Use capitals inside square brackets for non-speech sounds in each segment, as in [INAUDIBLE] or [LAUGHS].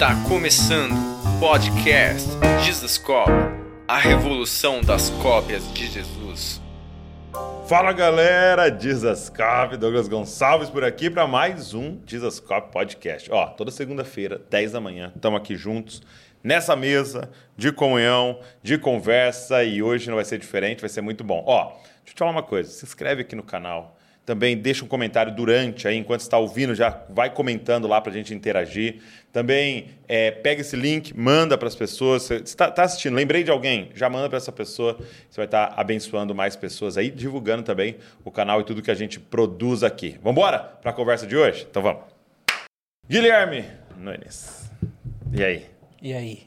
Está começando o podcast Jesus Cop, a revolução das cópias de Jesus. Fala galera, Jesus Cop, Douglas Gonçalves por aqui para mais um Jesus Cop Podcast. Ó, toda segunda-feira, 10 da manhã, estamos aqui juntos nessa mesa de comunhão, de conversa e hoje não vai ser diferente, vai ser muito bom. Ó, deixa eu te falar uma coisa, se inscreve aqui no canal, também deixa um comentário durante aí, enquanto está ouvindo, já vai comentando lá para a gente interagir. Também é, pega esse link, manda para as pessoas. Você está tá assistindo, lembrei de alguém, já manda para essa pessoa. Você vai estar tá abençoando mais pessoas aí, divulgando também o canal e tudo que a gente produz aqui. Vamos embora para a conversa de hoje? Então vamos. Guilherme Nunes. E aí? E aí?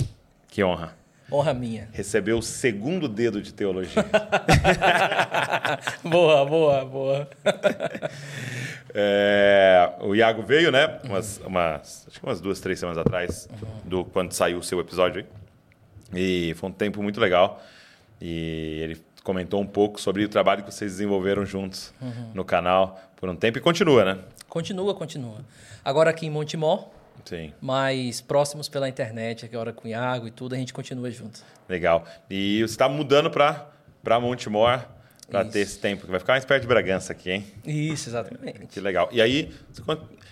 Que honra. Honra minha. Recebeu o segundo dedo de teologia. [LAUGHS] boa, boa, boa. [LAUGHS] é, o Iago veio, né? Umas, umas, acho que umas duas, três semanas atrás, uhum. do quando saiu o seu episódio. E foi um tempo muito legal. E ele comentou um pouco sobre o trabalho que vocês desenvolveram juntos uhum. no canal por um tempo e continua, né? Continua, continua. Agora aqui em Montemor, Sim. Mas próximos pela internet, agora com o Iago e tudo, a gente continua junto. Legal. E você está mudando para Montemor para ter esse tempo, que vai ficar mais perto de Bragança aqui, hein? Isso, [LAUGHS] exatamente. Que legal. E aí,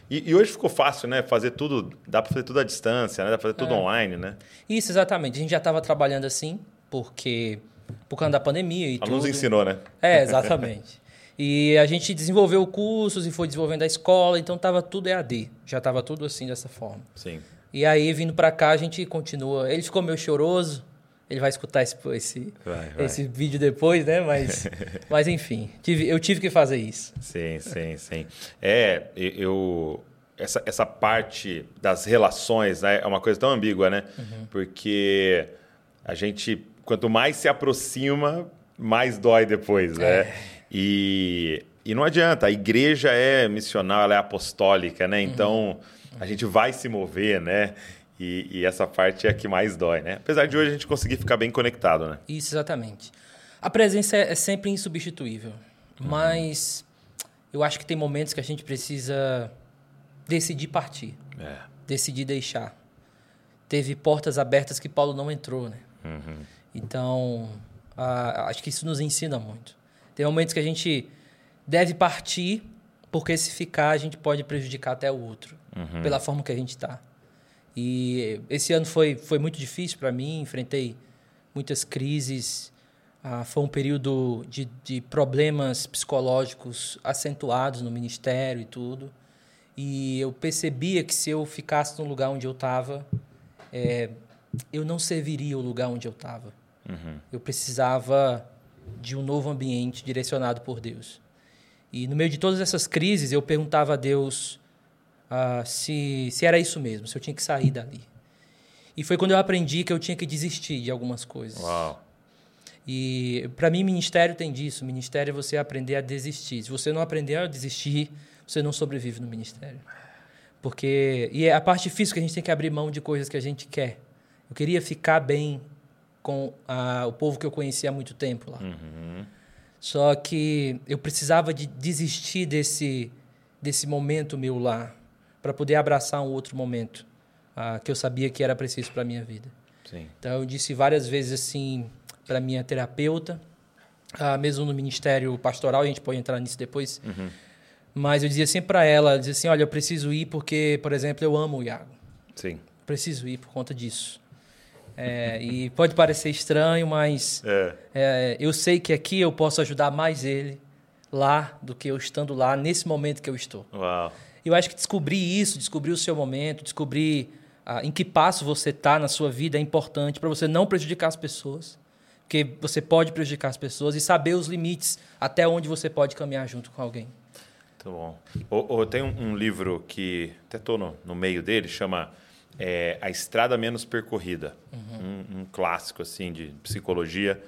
e, e hoje ficou fácil, né? Fazer tudo, dá para fazer tudo à distância, né? Dá para fazer tudo é. online, né? Isso, exatamente. A gente já estava trabalhando assim, porque por causa da pandemia e Ela tudo. nos ensinou, né? É, exatamente. E a gente desenvolveu cursos e foi desenvolvendo a escola, então estava tudo EAD. Já estava tudo assim dessa forma. Sim. E aí, vindo para cá, a gente continua. Ele ficou meio choroso. Ele vai escutar esse, esse, vai, vai. esse vídeo depois, né? Mas, [LAUGHS] mas enfim, tive, eu tive que fazer isso. Sim, sim, sim. É, eu. Essa, essa parte das relações né, é uma coisa tão ambígua, né? Uhum. Porque a gente, quanto mais se aproxima, mais dói depois, né? É. E, e não adianta, a igreja é missional, ela é apostólica, né? Então a gente vai se mover, né? E, e, essa parte é a que mais dói, né? Apesar de hoje a gente conseguir ficar bem conectado, né? Isso, exatamente. A presença é, é sempre insubstituível, uhum. mas eu acho que tem momentos que a gente precisa decidir partir, é. decidir deixar. Teve portas abertas que Paulo não entrou, né? Uhum. Então, a, acho que isso nos ensina muito. Tem momentos que a gente deve partir, porque se ficar, a gente pode prejudicar até o outro, uhum. pela forma que a gente está. E esse ano foi, foi muito difícil para mim, enfrentei muitas crises. Ah, foi um período de, de problemas psicológicos acentuados no ministério e tudo. E eu percebia que se eu ficasse no lugar onde eu estava, é, eu não serviria o lugar onde eu estava. Uhum. Eu precisava de um novo ambiente direcionado por Deus. E no meio de todas essas crises, eu perguntava a Deus uh, se, se era isso mesmo, se eu tinha que sair dali. E foi quando eu aprendi que eu tinha que desistir de algumas coisas. Uau. E para mim, ministério tem disso. Ministério é você aprender a desistir. Se você não aprender a desistir, você não sobrevive no ministério. Porque e é a parte difícil que a gente tem que abrir mão de coisas que a gente quer. Eu queria ficar bem com a, o povo que eu conhecia há muito tempo lá. Uhum. Só que eu precisava de desistir desse, desse momento meu lá para poder abraçar um outro momento uh, que eu sabia que era preciso para minha vida. Sim. Então eu disse várias vezes assim para minha terapeuta, uh, mesmo no ministério pastoral, a gente pode entrar nisso depois. Uhum. Mas eu dizia sempre para ela, dizia assim, olha, eu preciso ir porque, por exemplo, eu amo o Iago. Sim. Preciso ir por conta disso. É, e pode parecer estranho, mas é. É, eu sei que aqui eu posso ajudar mais ele lá do que eu estando lá nesse momento que eu estou. Uau. Eu acho que descobrir isso, descobrir o seu momento, descobrir ah, em que passo você está na sua vida é importante para você não prejudicar as pessoas, porque você pode prejudicar as pessoas e saber os limites até onde você pode caminhar junto com alguém. Muito bom. Ou, tem um, um, livro que até estou no, no meio dele, chama é, A Estrada Menos Percorrida, uhum. um, um, clássico assim de psicologia.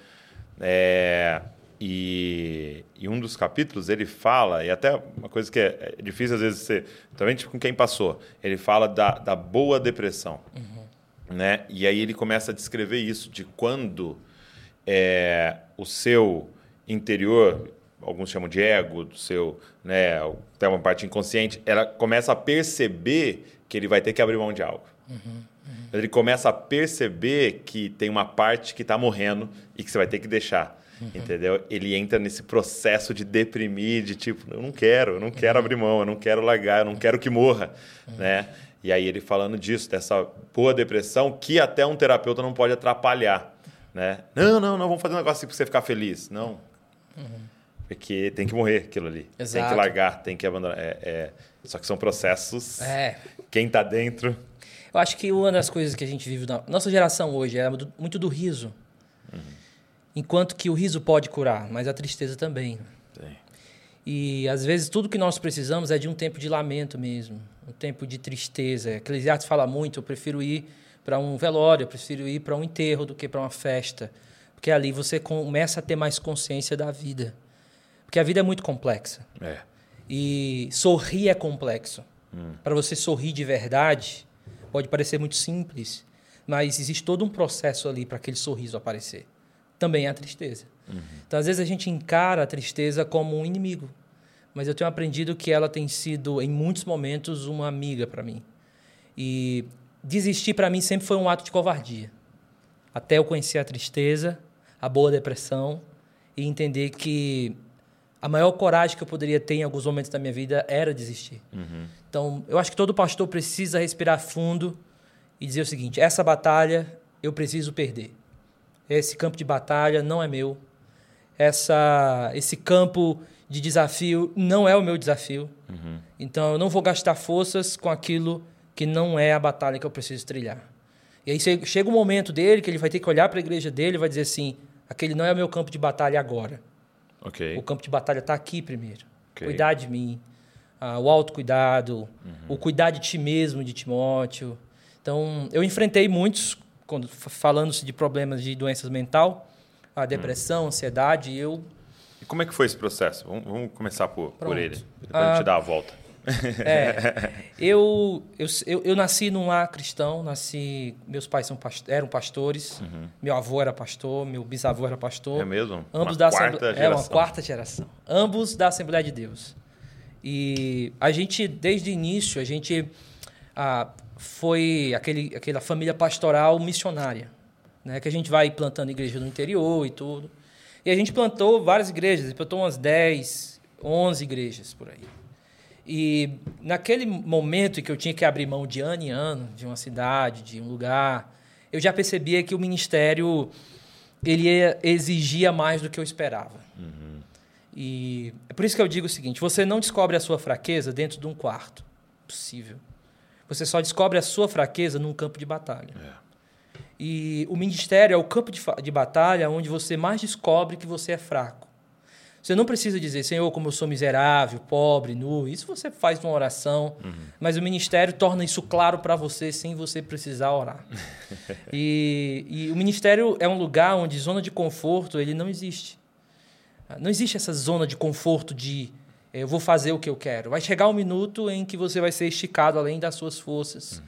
É, e, e, um dos capítulos ele fala, e até uma coisa que é, é difícil às vezes ser, também com quem passou, ele fala da, da boa depressão. Uhum. Né? E aí ele começa a descrever isso, de quando é, o seu interior, alguns chamam de ego, do seu, né, até uma parte inconsciente, ela começa a perceber que ele vai ter que abrir mão de algo. Ele começa a perceber que tem uma parte que está morrendo e que você vai ter que deixar. Entendeu? Ele entra nesse processo de deprimir, de tipo, eu não quero, eu não quero abrir mão, eu não quero largar, eu não quero que morra, né? E aí ele falando disso, dessa boa depressão que até um terapeuta não pode atrapalhar, né? Não, não, não, vamos fazer um negócio assim para você ficar feliz. Não. Porque tem que morrer aquilo ali. Tem que Exato. largar, tem que abandonar. É, é- Só que são processos. É. Quem tá dentro. Eu acho que uma das coisas que a gente vive na nossa geração hoje é muito do riso. Enquanto que o riso pode curar, mas a tristeza também. Tem. E às vezes tudo que nós precisamos é de um tempo de lamento mesmo, um tempo de tristeza. Eclesiastes fala muito, eu prefiro ir para um velório, eu prefiro ir para um enterro do que para uma festa, porque ali você começa a ter mais consciência da vida. Porque a vida é muito complexa. É. E sorrir é complexo. Para você sorrir de verdade, pode parecer muito simples, mas existe todo um processo ali para aquele sorriso aparecer. Também é a tristeza. Então, às vezes, a gente encara a tristeza como um inimigo, mas eu tenho aprendido que ela tem sido, em muitos momentos, uma amiga para mim. E desistir para mim sempre foi um ato de covardia. Até eu conhecer a tristeza, a boa depressão e entender que a maior coragem que eu poderia ter em alguns momentos da minha vida era desistir. Então, eu acho que todo pastor precisa respirar fundo e dizer o seguinte: essa batalha eu preciso perder. Esse campo de batalha não é meu. Essa, esse campo de desafio não é o meu desafio. Então, eu não vou gastar forças com aquilo que não é a batalha que eu preciso trilhar. E aí che- chega um momento dele que ele vai ter que olhar para a igreja dele e vai dizer assim: aquele não é o meu campo de batalha agora. Ok. O campo de batalha está aqui primeiro. Ok. Cuidar de mim, ah, o autocuidado, o cuidar de ti mesmo, de Timóteo. Então, eu enfrentei muitos, quando falando-se de problemas de doenças mental, a depressão, ansiedade, e eu E como é que foi esse processo? Vamos, vamos começar por, por ele. Depois a Ah, gente dá a volta. [LAUGHS] É, eu, eu, eu, eu nasci num lar cristão, nasci, meus pais são eram pastores, meu avô era pastor, meu bisavô era pastor. É mesmo? Ambos Uma da quarta Assembleia, é geração. uma quarta geração. Ambos da Assembleia de Deus. E a gente, desde o início, a gente ah, foi aquele, aquela família pastoral missionária, né? Que a gente vai plantando igreja no interior e tudo. E a gente plantou várias igrejas, plantou umas 10, 11 igrejas por aí. E naquele momento em que eu tinha que abrir mão de ano em ano, de uma cidade, de um lugar, eu já percebia que o ministério ele ia- exigia mais do que eu esperava. E é por isso que eu digo o seguinte: você não descobre a sua fraqueza dentro de um quarto. Possível. Você só descobre a sua fraqueza num campo de batalha. E o ministério é o campo de, de batalha onde você mais descobre que você é fraco. Você não precisa dizer, Senhor, como eu sou miserável, pobre, nu. Isso você faz numa oração. Mas o ministério torna isso claro para você sem você precisar orar. [LAUGHS] e, e o ministério é um lugar onde zona de conforto ele não existe. Não existe essa zona de conforto de eh, eu vou fazer o que eu quero. Vai chegar um minuto em que você vai ser esticado além das suas forças.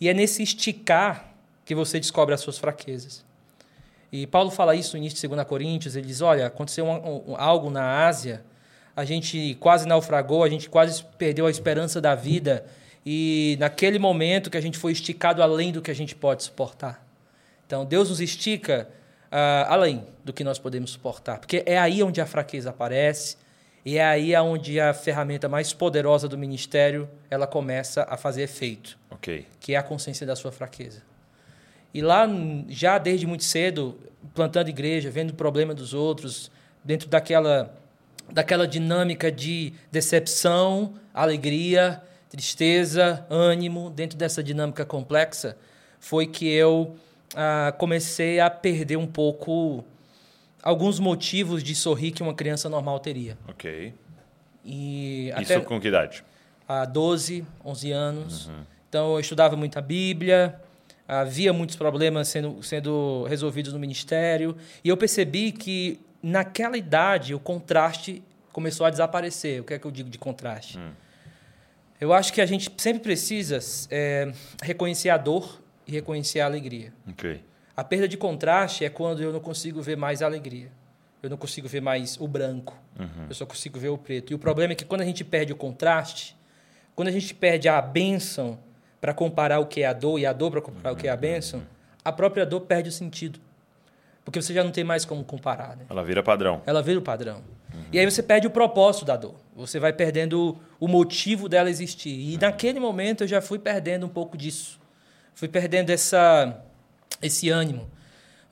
E é nesse esticar que você descobre as suas fraquezas. E Paulo fala isso no início de 2 Coríntios. Ele diz: Olha, aconteceu um- um- algo na Ásia, a gente quase naufragou, a gente quase perdeu a esperança da vida. E naquele momento que a gente foi esticado além do que a gente pode suportar. Então, Deus nos estica ah, além do que nós podemos suportar, porque é aí onde a fraqueza aparece e é aí onde a ferramenta mais poderosa do ministério ela começa a fazer efeito, que é a consciência da sua fraqueza. E lá, já desde muito cedo, plantando igreja, vendo o problema dos outros, dentro daquela, daquela dinâmica de decepção, alegria, tristeza, ânimo, dentro dessa dinâmica complexa, foi que eu ah, comecei a perder um pouco alguns motivos de sorrir que uma criança normal teria. Ok. E Isso até com que idade? há 12, 11 anos. Então eu estudava muito a Bíblia, havia muitos problemas sendo, sendo resolvidos no ministério, e eu percebi que naquela idade o contraste começou a desaparecer. O que é que eu digo de contraste? Eu acho que a gente sempre precisa é, reconhecer a dor e reconhecer a alegria. Ok. A perda de contraste é quando eu não consigo ver mais a alegria. Eu não consigo ver mais o branco. Eu só consigo ver o preto. E o problema é que quando a gente perde o contraste, quando a gente perde a bênção, para comparar o que é a dor e a dor para comparar o que é a bênção, a própria dor perde o sentido. Porque você já não tem mais como comparar. Né? Ela vira padrão. Ela vira o padrão. E aí você perde o propósito da dor. Você vai perdendo o motivo dela existir. E naquele momento eu já fui perdendo um pouco disso. Fui perdendo essa, esse ânimo.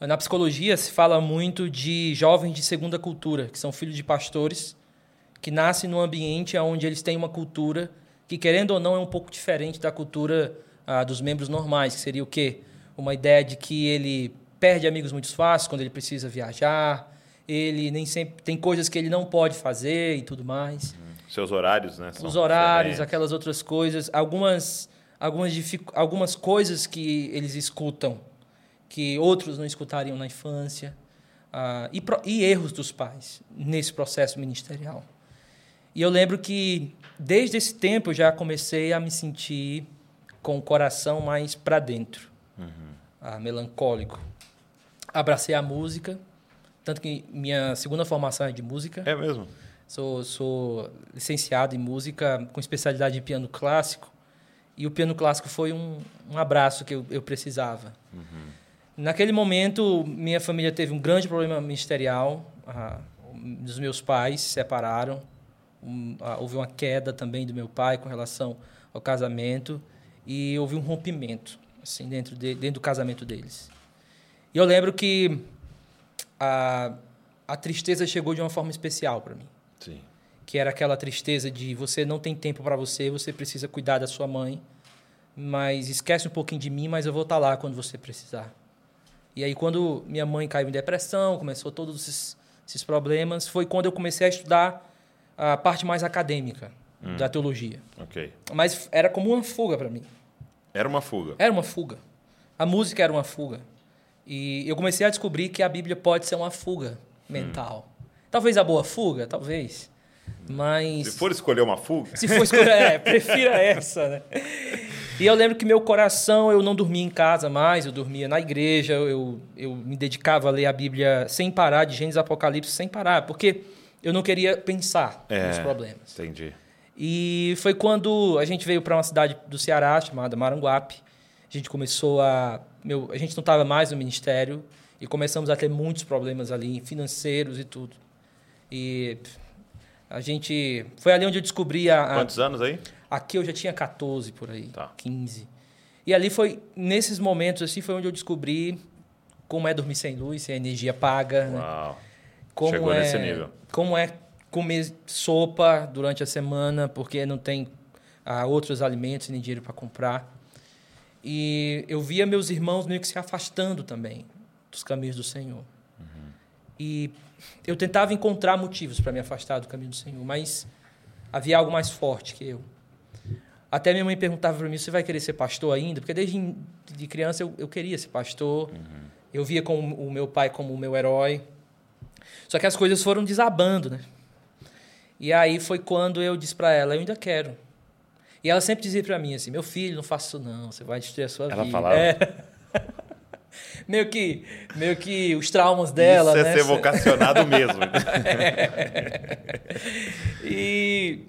Na psicologia se fala muito de jovens de segunda cultura, que são filhos de pastores, que nascem num ambiente onde eles têm uma cultura que, querendo ou não, é um pouco diferente da cultura ah, dos membros normais, que seria o quê? Uma ideia de que ele perde amigos muito fácil quando ele precisa viajar, ele nem sempre tem coisas que ele não pode fazer e tudo mais. Seus horários, né? Os horários, diferentes. aquelas outras coisas, algumas algumas algumas coisas que eles escutam que outros não escutariam na infância uh, e, e erros dos pais nesse processo ministerial. E eu lembro que desde esse tempo eu já comecei a me sentir com o coração mais para dentro, uhum. ah, melancólico. Abracei a música, tanto que minha segunda formação é de música. É mesmo? Sou, sou licenciado em música com especialidade em piano clássico. E o piano clássico foi um, um abraço que eu, eu precisava. Uhum. Naquele momento, minha família teve um grande problema ministerial. Ah, os meus pais se separaram um, houve uma queda também do meu pai com relação ao casamento e houve um rompimento assim dentro de, dentro do casamento deles. E eu lembro que a, a tristeza chegou de uma forma especial para mim. Que era aquela tristeza de você não tem tempo para você, você precisa cuidar da sua mãe, mas esquece um pouquinho de mim, mas eu vou estar tá lá quando você precisar. E aí quando minha mãe caiu em depressão, começou todos esses, esses problemas, foi quando eu comecei a estudar a parte mais acadêmica hum. da teologia. Ok. Mas era como uma fuga para mim. Era uma fuga. Era uma fuga. A música era uma fuga. E eu comecei a descobrir que a Bíblia pode ser uma fuga mental. Hum. Talvez a boa fuga, talvez. Mas. Se for escolher uma fuga. Se for escolher, é, [LAUGHS] prefira essa, né? E eu lembro que meu coração, eu não dormia em casa mais, eu dormia na igreja, eu, eu me dedicava a ler a Bíblia sem parar, de Gênesis Apocalipse, sem parar, porque eu não queria pensar é, nos problemas. Entendi. E foi quando a gente veio para uma cidade do Ceará chamada Maranguape. A gente começou a. Meu, a gente não estava mais no ministério e começamos a ter muitos problemas ali, financeiros e tudo. E a gente. Foi ali onde eu descobri a. a Quantos anos aí? Aqui eu já tinha 14 por aí, tá. 15. E ali foi, nesses momentos assim, foi onde eu descobri como é dormir sem luz, sem energia paga. Né? Uau. Né? Como Chegou é, nesse nível. Como é comer sopa durante a semana, porque não tem ah, outros alimentos nem dinheiro para comprar. E eu via meus irmãos meio que se afastando também dos caminhos do Senhor. Uhum. E eu tentava encontrar motivos para me afastar do caminho do Senhor, mas havia algo mais forte que eu. Até minha mãe perguntava para mim: você vai querer ser pastor ainda? Porque desde de criança eu, eu queria ser pastor. Uhum. Eu via como, o meu pai como o meu herói. Só que as coisas foram desabando, né? E aí foi quando eu disse para ela, eu ainda quero. E ela sempre dizia para mim assim, meu filho, não faça isso não, você vai destruir a sua ela vida. Ela falava? É. meio que, meio que os traumas dela, Isso é né? ser vocacionado mesmo. é. [LAUGHS] E,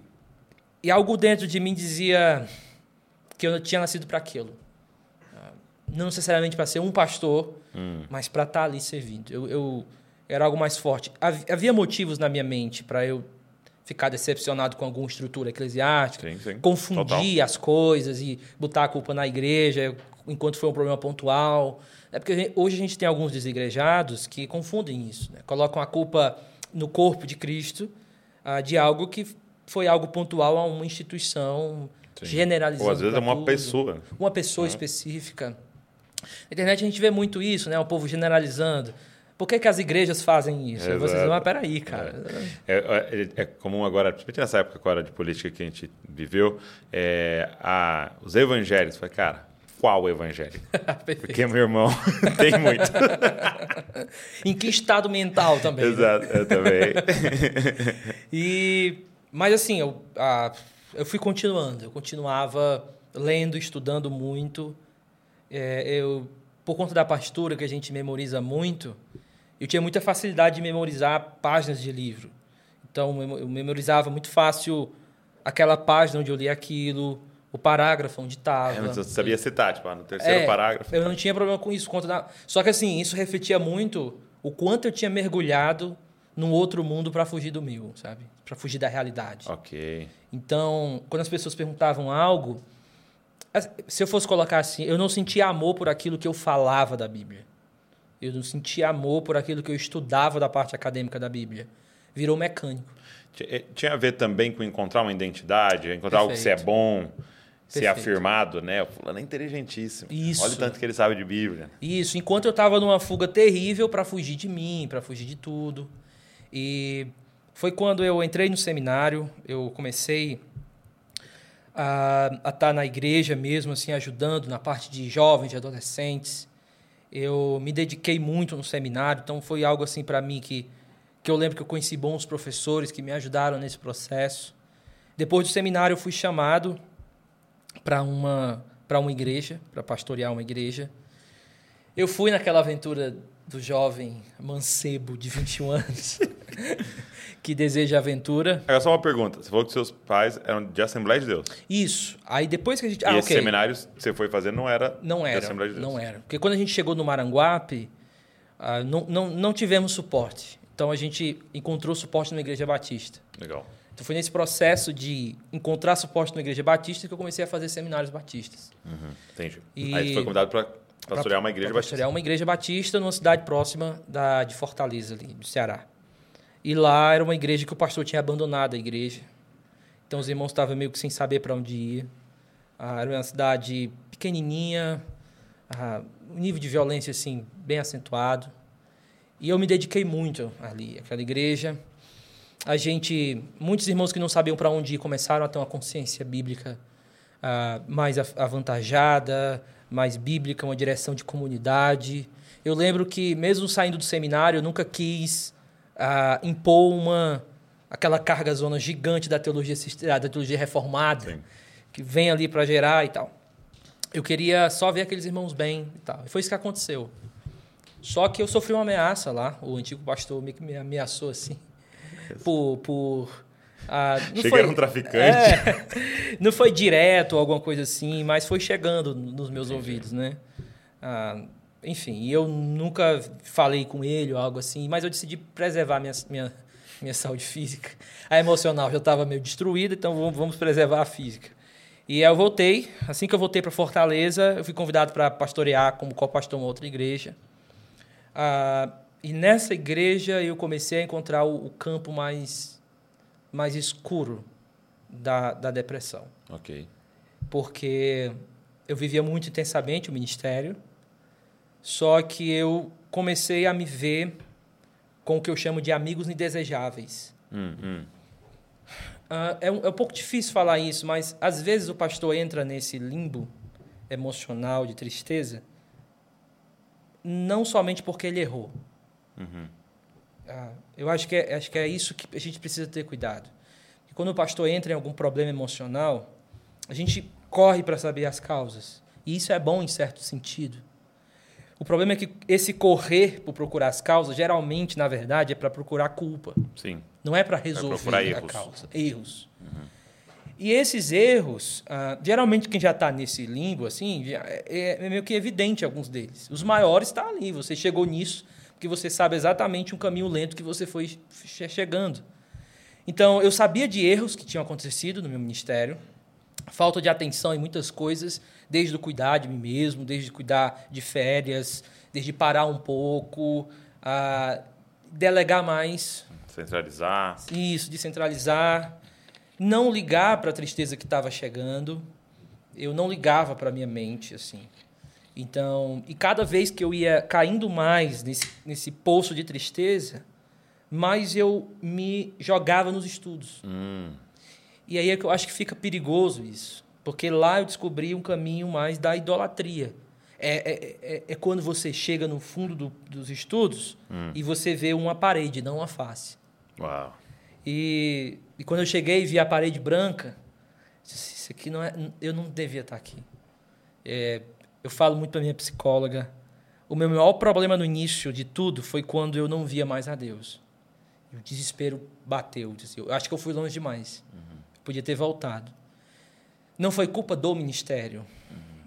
e algo dentro de mim dizia que eu tinha nascido para aquilo. Não necessariamente para ser um pastor, hum. mas para estar tá ali servindo. eu, eu era algo mais forte. Havia motivos na minha mente para eu ficar decepcionado com alguma estrutura eclesiástica, sim, sim. confundir Total. as coisas e botar a culpa na igreja enquanto foi um problema pontual. É porque hoje a gente tem alguns desigrejados que confundem isso, né? colocam a culpa no corpo de Cristo ah, de algo que foi algo pontual a uma instituição sim. generalizada. Ou às vezes é uma tudo. pessoa. Uma pessoa uhum. específica. Na internet a gente vê muito isso, né? O povo generalizando. Por que, que as igrejas fazem isso? Exato. Vocês vão, peraí, cara. É, é, é, é, comum agora, principalmente nessa época agora de política que a gente viveu, é, a, os evangélicos. Falei, cara, qual evangélico? [LAUGHS] Porque meu irmão [LAUGHS] tem muito. [LAUGHS] em que estado mental também. Né? Exato, né? eu também. e, mas assim, eu, a, eu fui continuando. Eu continuava lendo, estudando muito. É, eu por conta da pastura que a gente memoriza muito, eu tinha muita facilidade de memorizar páginas de livro. Então, eu memorizava muito fácil aquela página onde eu li aquilo, o parágrafo onde estava. É, mas você sabia citar, tipo, ah, no terceiro É, parágrafo. Eu não tinha problema com isso. Conta da... Só que assim, isso refletia muito o quanto eu tinha mergulhado num outro mundo para fugir do meu, sabe? Para fugir da realidade. Ok. Então, quando as pessoas perguntavam algo, se eu fosse colocar assim, eu não sentia amor por aquilo que eu falava da Bíblia. Eu não sentia amor por aquilo que eu estudava da parte acadêmica da Bíblia. Virou mecânico. Eh, Tinha a ver também com encontrar uma identidade, encontrar algo que você é Perfeito. bom, ser afirmado, né? O fulano é inteligentíssimo. Isso. Olha o tanto que ele sabe de Bíblia. Isso, enquanto eu estava numa fuga terrível para fugir de mim, para fugir de tudo. E foi quando eu entrei no seminário, eu comecei a estar na igreja mesmo, assim, ajudando na parte de jovens, de adolescentes. Eu me dediquei muito no seminário, então foi algo assim para mim que, que eu lembro que eu conheci bons professores que me ajudaram nesse processo. Depois do seminário, eu fui chamado para uma, para uma igreja, para pastorear uma igreja. Eu fui naquela aventura do jovem mancebo de 21 [LAUGHS] anos que deseja aventura. Agora, só uma pergunta. Você falou que seus pais eram de Assembleia de Deus. Isso. Aí depois que a gente. e Ah, esse ok. seminário que você foi fazer não era Não de era. Assembleia de Deus. Não era. Porque quando a gente chegou no Maranguape, ah, não, não, não tivemos suporte. Então a gente encontrou suporte numa igreja batista. Legal. Então foi nesse processo de encontrar suporte numa igreja batista que eu comecei a fazer seminários batistas. Uhum, entendi. E- Aí foi convidado para pastorear uma igreja batista. pastorear uma igreja batista numa cidade próxima da, de Fortaleza, ali, do Ceará. E lá era uma igreja que o pastor tinha abandonado a igreja. Então os irmãos estavam meio que sem saber para onde ir. Ah, era uma cidade pequenininha, ah, um nível de violência assim bem acentuado. E eu me dediquei muito ali, àquela igreja. A gente, muitos irmãos que não sabiam para onde ir começaram a ter uma consciência bíblica ah, mais av- avantajada, mais bíblica, uma direção de comunidade. Eu lembro que, mesmo saindo do seminário, eu nunca quis ah, impor uma aquela carga zona gigante da teologia, da teologia reformada, Sim. que vem ali para gerar e tal. Eu queria só ver aqueles irmãos bem e tal. E foi isso que aconteceu. Só que eu sofri uma ameaça lá. O antigo pastor que me ameaçou assim. Por. por ah, não Achei foi- traficante. É, [LAUGHS] não foi direto ou alguma coisa assim, mas foi chegando nos meus ouvidos, né? Ah, enfim, eu nunca falei com ele ou algo assim, mas eu decidi preservar minha, minha, minha saúde física. A emocional já estava meio destruída, então vamos, vamos preservar a física. E aí eu voltei, assim que eu voltei para Fortaleza, eu fui convidado para pastorear como co-pastor uma outra igreja. Ah, e nessa igreja eu comecei a encontrar o, o campo mais, mais escuro da, da depressão. Ok. Porque eu vivia muito intensamente o ministério, só que eu comecei a me ver com o que eu chamo de amigos indesejáveis. Hum, hum. Ah, é, um, é um pouco difícil falar isso, mas às vezes o pastor entra nesse limbo emocional de tristeza, não somente porque ele errou. Uhum. Ah, eu acho que, é, acho que é isso que a gente precisa ter cuidado. Porque quando o pastor entra em algum problema emocional, a gente corre para saber as causas. E isso é bom em certo sentido. O problema é que esse correr por procurar as causas, geralmente, na verdade, é para procurar culpa. Sim. Não é para resolver procurar a causa. Erros. E esses erros, ah, geralmente quem já está nesse limbo, assim, é, é meio que evidente alguns deles. Os maiores estão ali. Você chegou nisso porque você sabe exatamente um caminho lento que você foi che- chegando. Então, eu sabia de erros que tinham acontecido no meu ministério, falta de atenção em muitas coisas, desde o cuidar de mim mesmo, desde cuidar de férias, desde parar um pouco, ah, delegar mais, Centralizar. isso, descentralizar, não ligar para a tristeza que estava chegando. Eu não ligava para minha mente assim. Então, e cada vez que eu ia caindo mais nesse, nesse poço de tristeza, mais eu me jogava nos estudos. Hum. E aí é que eu acho que fica perigoso isso, porque lá eu descobri um caminho mais da idolatria. É, é, é, é quando você chega no fundo do- dos estudos e você vê uma parede, não uma face. Uau. E, e quando eu cheguei e vi a parede branca, disse, isso aqui não é, eu não devia estar aqui. É, eu falo muito para minha psicóloga. O meu maior problema no início de tudo foi quando eu não via mais a Deus. E o desespero bateu. Eu acho que eu fui longe demais. Eu podia ter voltado. não foi culpa do ministério.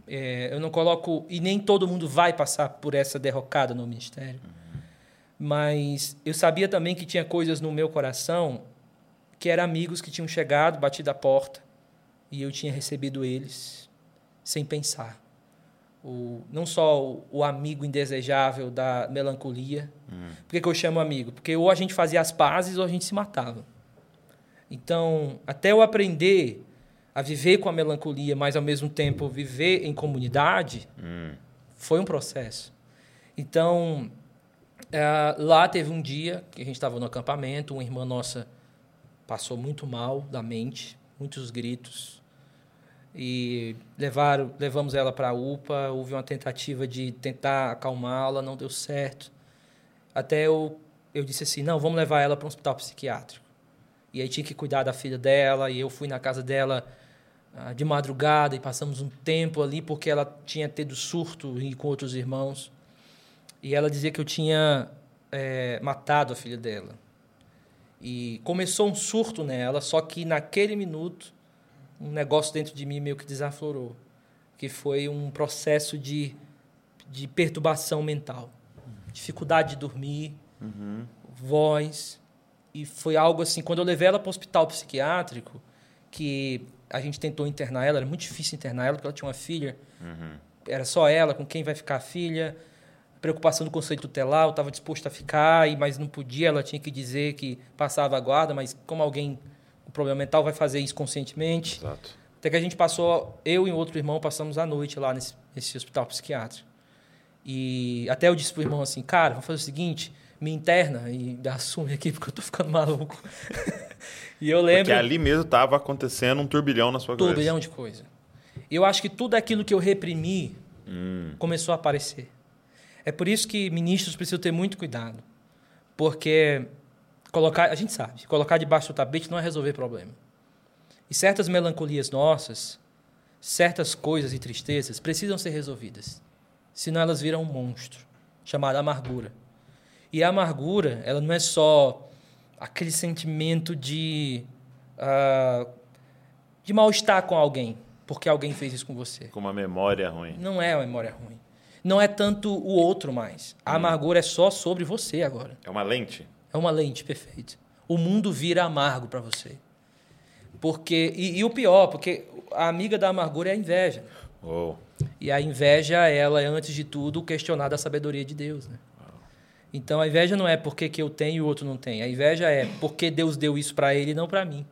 É, eu não coloco. E nem todo mundo vai passar por essa derrocada no ministério. Mas eu sabia também que tinha coisas no meu coração que eram amigos que tinham chegado, batido a porta, e eu tinha recebido eles sem pensar. O, não só o, o amigo indesejável da melancolia. Hum. Por que, que eu chamo amigo? Porque ou a gente fazia as pazes ou a gente se matava. Então, até eu aprender a viver com a melancolia, mas ao mesmo tempo viver em comunidade, hum. foi um processo. Então, é, lá teve um dia que a gente estava no acampamento, uma irmã nossa passou muito mal da mente, muitos gritos. E levaram, levamos ela para a UPA, houve uma tentativa de tentar acalmá-la, não deu certo. Até eu, eu disse assim: não, vamos levar ela para um hospital psiquiátrico. E aí tinha que cuidar da filha dela, e eu fui na casa dela ah, de madrugada e passamos um tempo ali porque ela tinha tido surto com outros irmãos. E ela dizia que eu tinha é, matado a filha dela. E começou um surto nela, só que naquele minuto um negócio dentro de mim meio que desaflorou, que foi um processo de, de perturbação mental, dificuldade de dormir, uhum. voz, e foi algo assim. Quando eu levei ela para o hospital psiquiátrico, que a gente tentou internar ela, era muito difícil internar ela, porque ela tinha uma filha. Uhum. Era só ela, com quem vai ficar a filha. Preocupação do conceito tutelar, eu estava disposto a ficar, mas não podia, ela tinha que dizer que passava a guarda, mas como alguém problema mental vai fazer isso conscientemente. Exato. Até que a gente passou, eu e outro irmão passamos a noite lá nesse, nesse hospital psiquiátrico. E até eu disse pro irmão assim, cara, vamos fazer o seguinte, me interna e assume aqui porque eu tô ficando maluco. [LAUGHS] e eu lembro. Porque ali mesmo estava acontecendo um turbilhão na sua turbilhão turbilhão de coisa. Eu acho que tudo aquilo que eu reprimi hum. começou a aparecer. É por isso que ministros precisam ter muito cuidado. Porque colocar, a gente sabe, colocar debaixo do tapete não é resolver problema. E certas melancolias nossas, certas coisas e tristezas precisam ser resolvidas. Senão elas viram um monstro chamado amargura. E a amargura, ela não é só aquele sentimento de uh, de mal-estar com alguém, porque alguém fez isso com você. Com uma memória ruim. Não é uma memória ruim. Não é tanto o outro mais. A hum. amargura é só sobre você agora. É uma lente? É uma lente, perfeito. O mundo vira amargo para você. Porque e, e, o pior, porque a amiga da amargura é a inveja. Oh. E a inveja, ela é antes de tudo questionar da sabedoria de Deus, né? Então a inveja não é porque que eu tenho e o outro não tem. A inveja é porque Deus deu isso para ele e não para mim.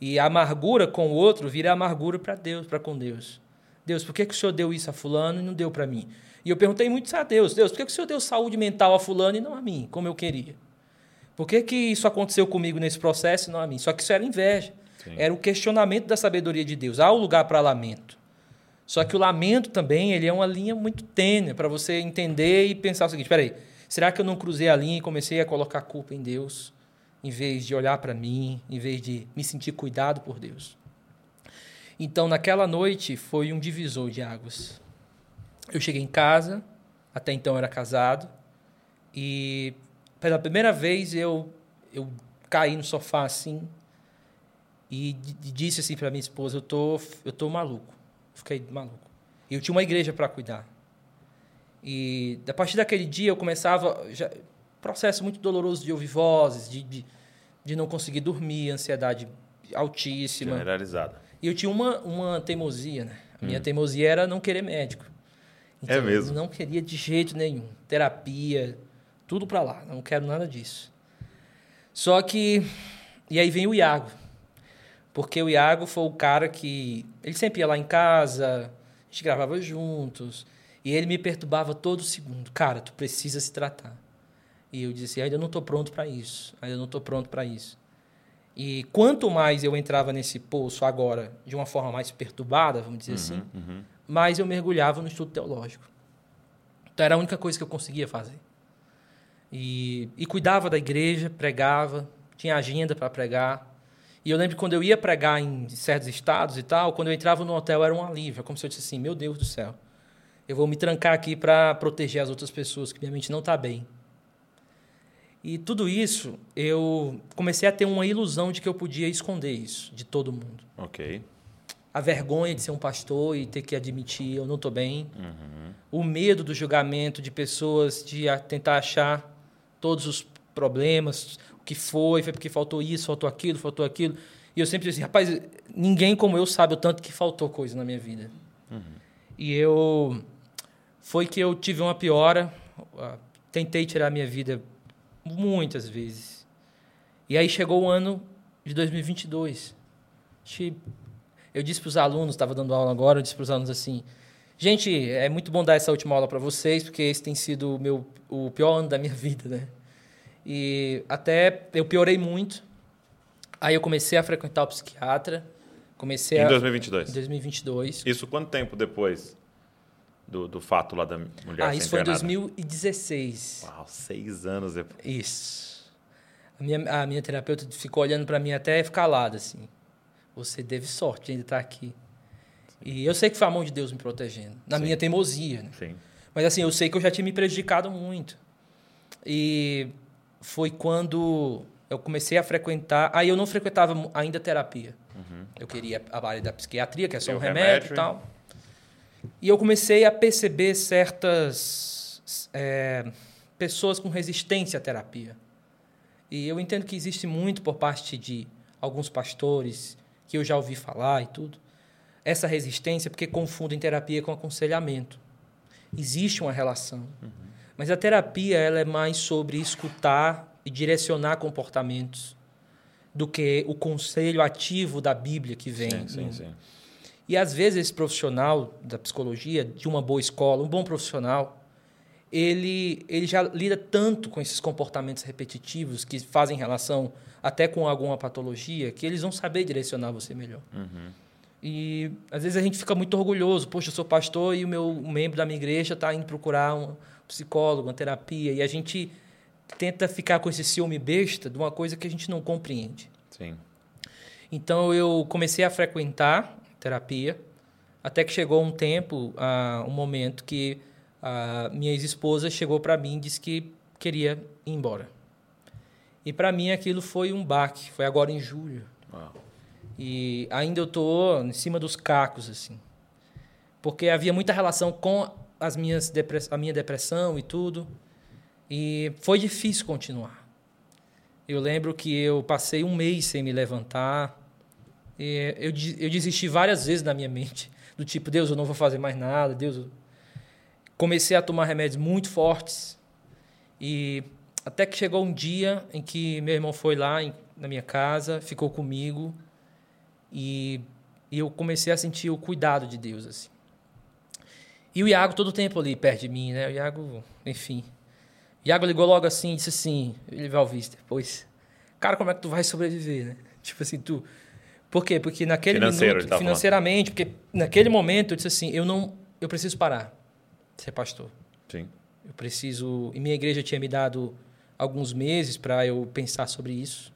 E a amargura com o outro vira amargura para Deus, para com Deus. Deus, por que, que o Senhor deu isso a fulano e não deu para mim? E eu perguntei muito a Deus. Deus, por que, que o Senhor deu saúde mental a fulano e não a mim, como eu queria? Por que, que isso aconteceu comigo nesse processo e não a mim? Só que isso era inveja. Sim. Era o questionamento da sabedoria de Deus. Há um lugar para lamento. Só que o lamento também ele é uma linha muito tênue para você entender e pensar o seguinte: peraí, Será que eu não cruzei a linha e comecei a colocar culpa em Deus, em vez de olhar para mim, em vez de me sentir cuidado por Deus? Então, naquela noite foi um divisor de águas. Eu cheguei em casa, até então era casado, e pela primeira vez eu eu caí no sofá assim e disse assim para minha esposa, eu tô eu tô maluco. Fiquei maluco. E eu tinha uma igreja para cuidar. E a partir daquele dia eu começava. Já, processo muito doloroso de ouvir vozes, de, de, de não conseguir dormir, ansiedade altíssima. Generalizada. E eu tinha uma, uma teimosia, né? A minha hum. teimosia era não querer médico. É então, é mesmo? Eu não queria de jeito nenhum. Terapia, tudo para lá. Não quero nada disso. Só que. E aí vem o Iago. Porque o Iago foi o cara que. Ele sempre ia lá em casa, a gente gravava juntos. E ele me perturbava todo segundo. Cara, tu precisa se tratar. E eu disse, ainda não estou pronto para isso. Ainda não estou pronto para isso. E quanto mais eu entrava nesse poço agora, de uma forma mais perturbada, vamos dizer uhum, assim, uhum. mais eu mergulhava no estudo teológico. Então era a única coisa que eu conseguia fazer. E, e cuidava da igreja, pregava, tinha agenda para pregar. E eu lembro que quando eu ia pregar em certos estados e tal, quando eu entrava no hotel era um alívio, como se eu disse assim: meu Deus do céu, eu vou me trancar aqui para proteger as outras pessoas, que minha mente não está bem. E tudo isso, eu comecei a ter uma ilusão de que eu podia esconder isso de todo mundo. Ok. a vergonha de ser um pastor e ter que admitir eu não estou bem, o medo do julgamento de pessoas de tentar achar todos os problemas, o que foi, foi porque faltou isso, faltou aquilo, faltou aquilo. E eu sempre disse assim, rapaz, ninguém como eu sabe o tanto que faltou coisa na minha vida. E eu foi que eu tive uma piora, tentei tirar a minha vida muitas vezes. E aí chegou o ano de 2022. Acho- Eu disse para os alunos, estava dando aula agora, eu disse para os alunos assim: gente, é muito bom dar essa última aula para vocês, porque esse tem sido o meu o pior ano da minha [LAUGHS] vida, né? E até eu piorei muito. Aí eu comecei a frequentar o psiquiatra, comecei Em a, 2022. em 2022. Isso quanto tempo depois do, do fato lá da mulher Ah, isso foi em internada? 2016. Uau, seis anos depois. Isso. A minha, a minha terapeuta ficou olhando para mim até calada, assim. Você teve sorte de ainda estar aqui. E eu sei que foi a mão de Deus me protegendo. Na Sim. minha teimosia, né? Sim. Mas assim, eu sei que eu já tinha me prejudicado muito. E foi quando eu comecei a frequentar. Aí eu não frequentava ainda terapia. Eu queria a área da psiquiatria, que é só um remédio, remédio, e tal. E eu comecei a perceber certas é, pessoas com resistência à terapia. E eu entendo que existe muito por parte de alguns pastores, que eu já ouvi falar e tudo, essa resistência porque confundem terapia com aconselhamento. Existe uma relação. Mas a terapia ela é mais sobre escutar e direcionar comportamentos do que o conselho ativo da Bíblia que vem. Sim, sim, no- sim. e às vezes esse profissional da psicologia, de uma boa escola, um bom profissional, ele, ele já lida tanto com esses comportamentos repetitivos que fazem relação até com alguma patologia, que eles vão saber direcionar você melhor. E às vezes a gente fica muito orgulhoso, poxa, eu sou pastor e o meu um membro da minha igreja está indo procurar um psicólogo, uma terapia, e a gente tenta ficar com esse ciúme besta de uma coisa que a gente não compreende. Sim. Então eu comecei a frequentar terapia, até que chegou um tempo, ah, um momento que a minha ex-esposa chegou para mim e disse que queria ir embora. E para mim aquilo foi um baque, foi agora em julho. Uau. E ainda eu tô em cima dos cacos assim. Porque havia muita relação com as minhas a minha depressão e tudo. E foi difícil continuar. Eu lembro que eu passei um mês sem me levantar. Eu, eu desisti várias vezes na minha mente. [LAUGHS] Do tipo, Deus, eu não vou fazer mais nada. Deus, eu... comecei a tomar remédios muito fortes. E até que chegou um dia em que meu irmão foi lá na minha casa, ficou comigo. E, e eu comecei a sentir o cuidado de Deus, assim. E o Iago todo o tempo ali perto de mim, né? O Iago, enfim. O Iago ligou logo assim e disse assim, ele vai ouvir isso depois. Cara, como é que tu vai sobreviver, né? [LAUGHS] Tipo assim, tu... Por quê? Porque naquele Financeiro, minuto, tá financeiramente, porque naquele momento eu disse assim, eu não, eu preciso parar de ser pastor. Sim. Eu preciso. E minha igreja tinha me dado alguns meses para eu pensar sobre isso.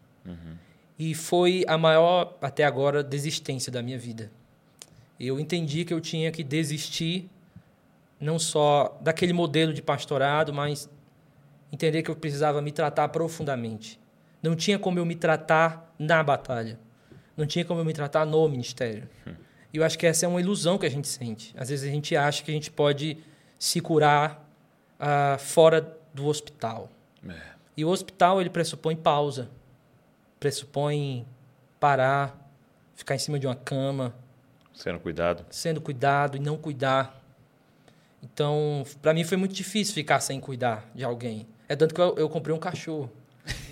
E foi a maior, até agora, desistência da minha vida. Eu entendi que eu tinha que desistir, não só daquele modelo de pastorado, mas entender que eu precisava me tratar profundamente. Não tinha como eu me tratar na batalha. Não tinha como eu me tratar no ministério. E eu acho que essa é uma ilusão que a gente sente. Às vezes a gente acha que a gente pode se curar ah, fora do hospital. É. E o hospital ele pressupõe pausa, pressupõe parar, ficar em cima de uma cama, Sendo cuidado. sendo cuidado e não cuidar. Então, para mim foi muito difícil ficar sem cuidar de alguém. É tanto que eu, eu comprei um cachorro.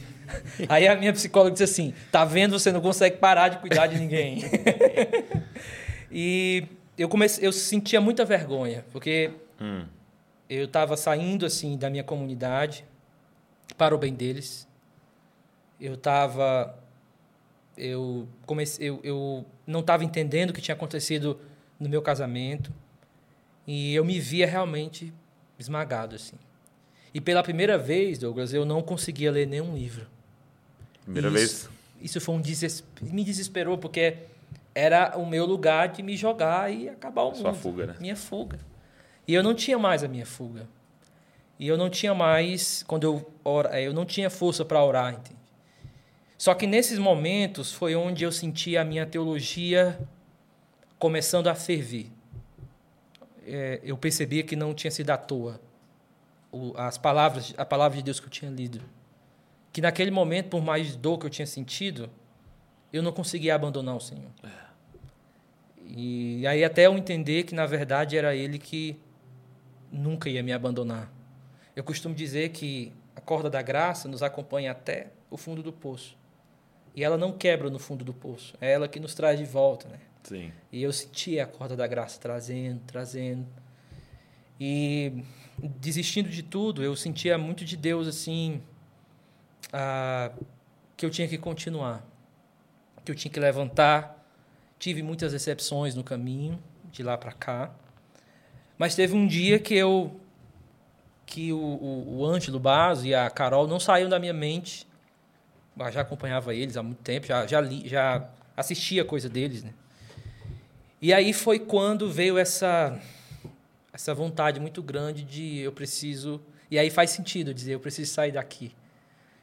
[LAUGHS] Aí a minha psicóloga disse assim: "Tá vendo, você não consegue parar de cuidar de ninguém". [LAUGHS] e eu comecei, eu sentia muita vergonha, porque Hum. eu estava saindo assim da minha comunidade para o bem deles. Eu estava eu comecei eu, eu não estava entendendo o que tinha acontecido no meu casamento e eu me via realmente esmagado assim. E pela primeira vez, Douglas, eu não conseguia ler nenhum livro. Primeira Isso- vez. Isso foi um me desesperou porque era o meu lugar de me jogar e acabar o Sua mundo. fuga, né? Minha fuga. E eu não tinha mais a minha fuga. E eu não tinha mais quando eu ora, eu não tinha força para orar, entende? Só que nesses momentos foi onde eu senti a minha teologia começando a ferver, é, eu percebia que não tinha sido à toa o, as palavras, a palavra de Deus que eu tinha lido. Que naquele momento, por mais dor que eu tinha sentido, eu não conseguia abandonar o Senhor. É. E aí até eu entender que na verdade era Ele que nunca ia me abandonar. Eu costumo dizer que a corda da graça nos acompanha até o fundo do poço. E ela não quebra no fundo do poço. É ela que nos traz de volta, né? Sim. E eu sentia a corda da graça trazendo, trazendo. E desistindo de tudo, eu sentia muito de Deus assim, que eu tinha que continuar, que eu tinha que levantar. Tive muitas decepções no caminho, de lá para cá. Mas teve um dia que eu que o, o, o Ângelo Basso e a Carol não saíram da minha mente. Já acompanhava eles há muito tempo, já, já, li, já assistia coisa deles, né? E aí foi quando veio essa essa vontade muito grande de eu preciso e aí faz sentido dizer eu preciso sair daqui.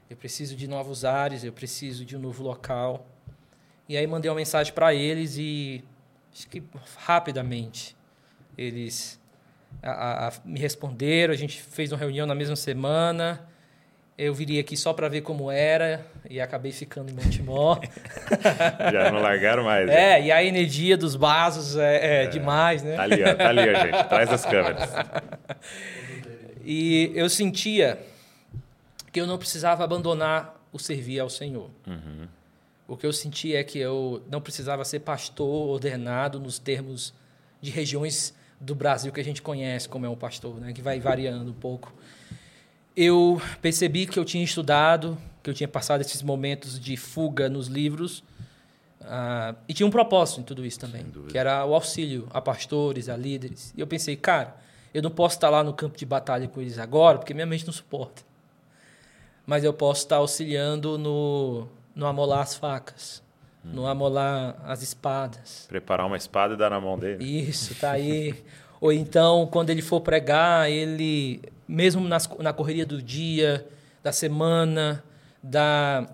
Eu preciso de novos ares eu preciso de um novo local. E aí mandei uma mensagem para eles e acho que rapidamente eles a, a, me responderam. A gente fez uma reunião na mesma semana eu viria aqui só para ver como era e acabei ficando em Montemor. [LAUGHS] Já não largaram mais. É, né? e a energia dos vasos é, é, é, demais, né? Tá ali, ó, tá ali, ó, gente, atrás das câmeras. E eu sentia que eu não precisava abandonar o servir ao Senhor. Uhum. O que eu sentia é que eu não precisava ser pastor ordenado nos termos de regiões do Brasil que a gente conhece como é um pastor, né? que vai variando um pouco eu percebi que eu tinha estudado, que eu tinha passado esses momentos de fuga nos livros, uh, e tinha um propósito em tudo isso também, que era o auxílio a pastores, a líderes. E eu pensei, cara, eu não posso estar lá no campo de batalha com eles agora, porque minha mente não suporta. Mas eu posso estar auxiliando no, no amolar as facas, hum. no amolar as espadas. Preparar uma espada e dar na mão dele. Isso, tá aí. Ou então, quando ele for pregar, ele mesmo nas, na correria do dia, da semana, da,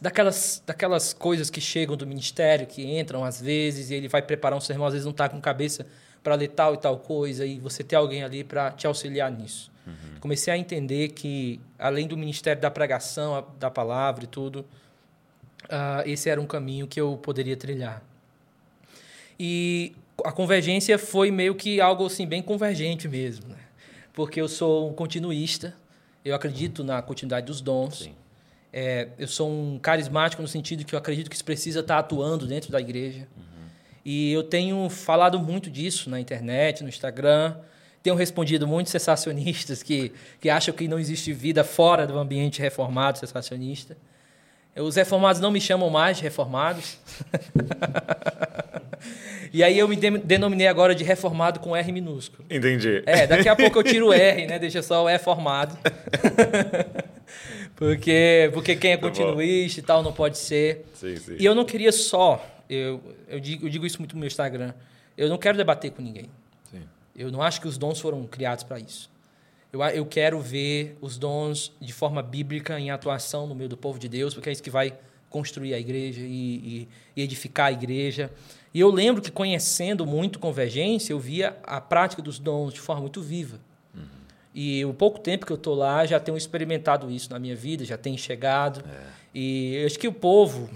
daquelas, daquelas coisas que chegam do ministério, que entram às vezes, e ele vai preparar um sermão, às vezes não está com cabeça para ler tal e tal coisa, e você ter alguém ali para te auxiliar nisso. Uhum. Comecei a entender que, além do ministério da pregação, da palavra e tudo, uh, esse era um caminho que eu poderia trilhar. E a convergência foi meio que algo assim bem convergente mesmo. Né? Porque eu sou um continuista, eu acredito na continuidade dos dons. É, eu sou um carismático no sentido que eu acredito que isso precisa estar atuando dentro da igreja. Uhum. E eu tenho falado muito disso na internet, no Instagram. Tenho respondido muitos sensacionistas que, que acham que não existe vida fora do ambiente reformado sensacionista. Os reformados não me chamam mais de reformados. [LAUGHS] E aí eu me denominei agora de reformado com R minúsculo. Entendi. É, daqui a pouco eu tiro o R, né? Deixa só o E formado. [LAUGHS] porque, porque quem é tá continuista e tal não pode ser. Sim, sim. E eu não queria só, eu, eu, digo, eu digo isso muito no meu Instagram, eu não quero debater com ninguém. Sim. Eu não acho que os dons foram criados para isso. Eu, eu quero ver os dons de forma bíblica em atuação no meio do povo de Deus, porque é isso que vai construir a igreja e, e, edificar a igreja. E eu lembro que, conhecendo muito Convergência, eu via a prática dos dons de forma muito viva. Uhum. E o pouco tempo que eu estou lá, já tenho experimentado isso na minha vida, já tenho chegado. É. E eu acho que o povo,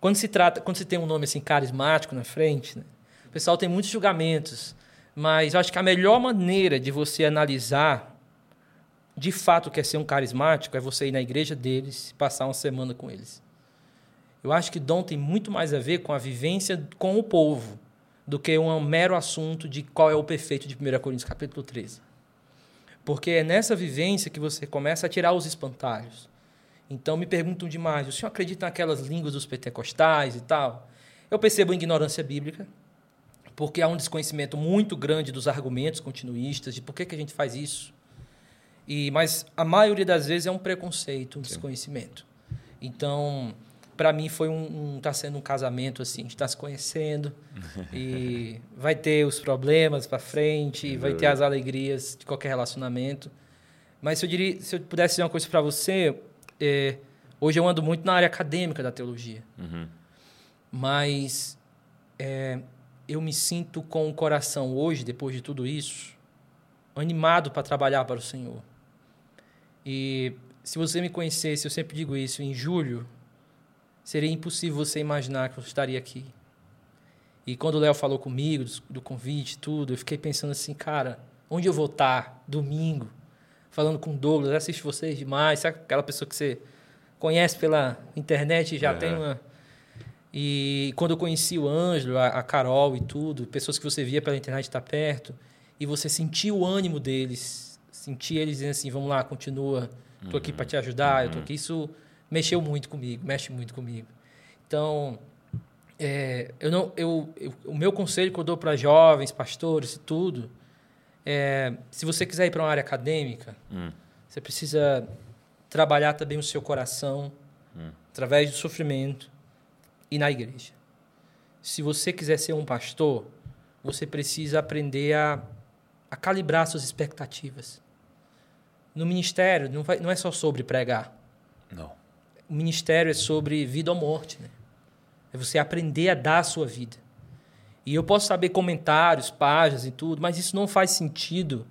quando se trata, quando se tem um nome assim carismático na frente, né, o pessoal tem muitos julgamentos. Mas eu acho que a melhor maneira de você analisar de fato o que é ser um carismático é você ir na igreja deles, passar uma semana com eles. Eu acho que dom tem muito mais a ver com a vivência com o povo do que um mero assunto de qual é o perfeito de 1 Coríntios capítulo 13. Porque é nessa vivência que você começa a tirar os espantalhos. Então me perguntam demais, o senhor acredita naquelas línguas dos pentecostais e tal? Eu percebo a ignorância bíblica, porque há um desconhecimento muito grande dos argumentos continuistas, de por que, que a gente faz isso. E Mas a maioria das vezes é um preconceito, um Sim. desconhecimento. Então, para mim foi um, um tá sendo um casamento assim, está se conhecendo [LAUGHS] e vai ter os problemas para frente, vai ter as alegrias de qualquer relacionamento. Mas se eu diria, se eu pudesse dizer uma coisa para você, é, hoje eu ando muito na área acadêmica da teologia. Uhum. Mas é, eu me sinto com o coração hoje, depois de tudo isso, animado para trabalhar para o Senhor. E se você me conhecesse, eu sempre digo isso, em julho, seria impossível você imaginar que eu estaria aqui. E quando o Léo falou comigo do, do convite, tudo, eu fiquei pensando assim, cara, onde eu vou estar domingo, falando com o Douglas, assiste vocês demais, sabe aquela pessoa que você conhece pela internet e já uhum. tem uma. E quando eu conheci o Ângelo, a, a, Carol e tudo, pessoas que você via pela internet estar perto, e você sentia o ânimo deles, sentia eles dizendo assim: vamos lá, continua, estou aqui para te ajudar, uhum. eu tô uhum. aqui. Isso mexeu muito comigo, mexe muito comigo. Então, é, eu não, eu, eu, o meu conselho que eu dou para jovens, pastores e tudo, é, se você quiser ir para uma área acadêmica, hum. você precisa trabalhar também o seu coração hum. através do sofrimento e na igreja. Se você quiser ser um pastor, você precisa aprender a, a calibrar suas expectativas. No ministério, não, vai, não é só sobre pregar. Não. O ministério é sobre vida ou morte. Né? É você aprender a dar a sua vida. E eu posso saber comentários, páginas e tudo, mas isso não faz sentido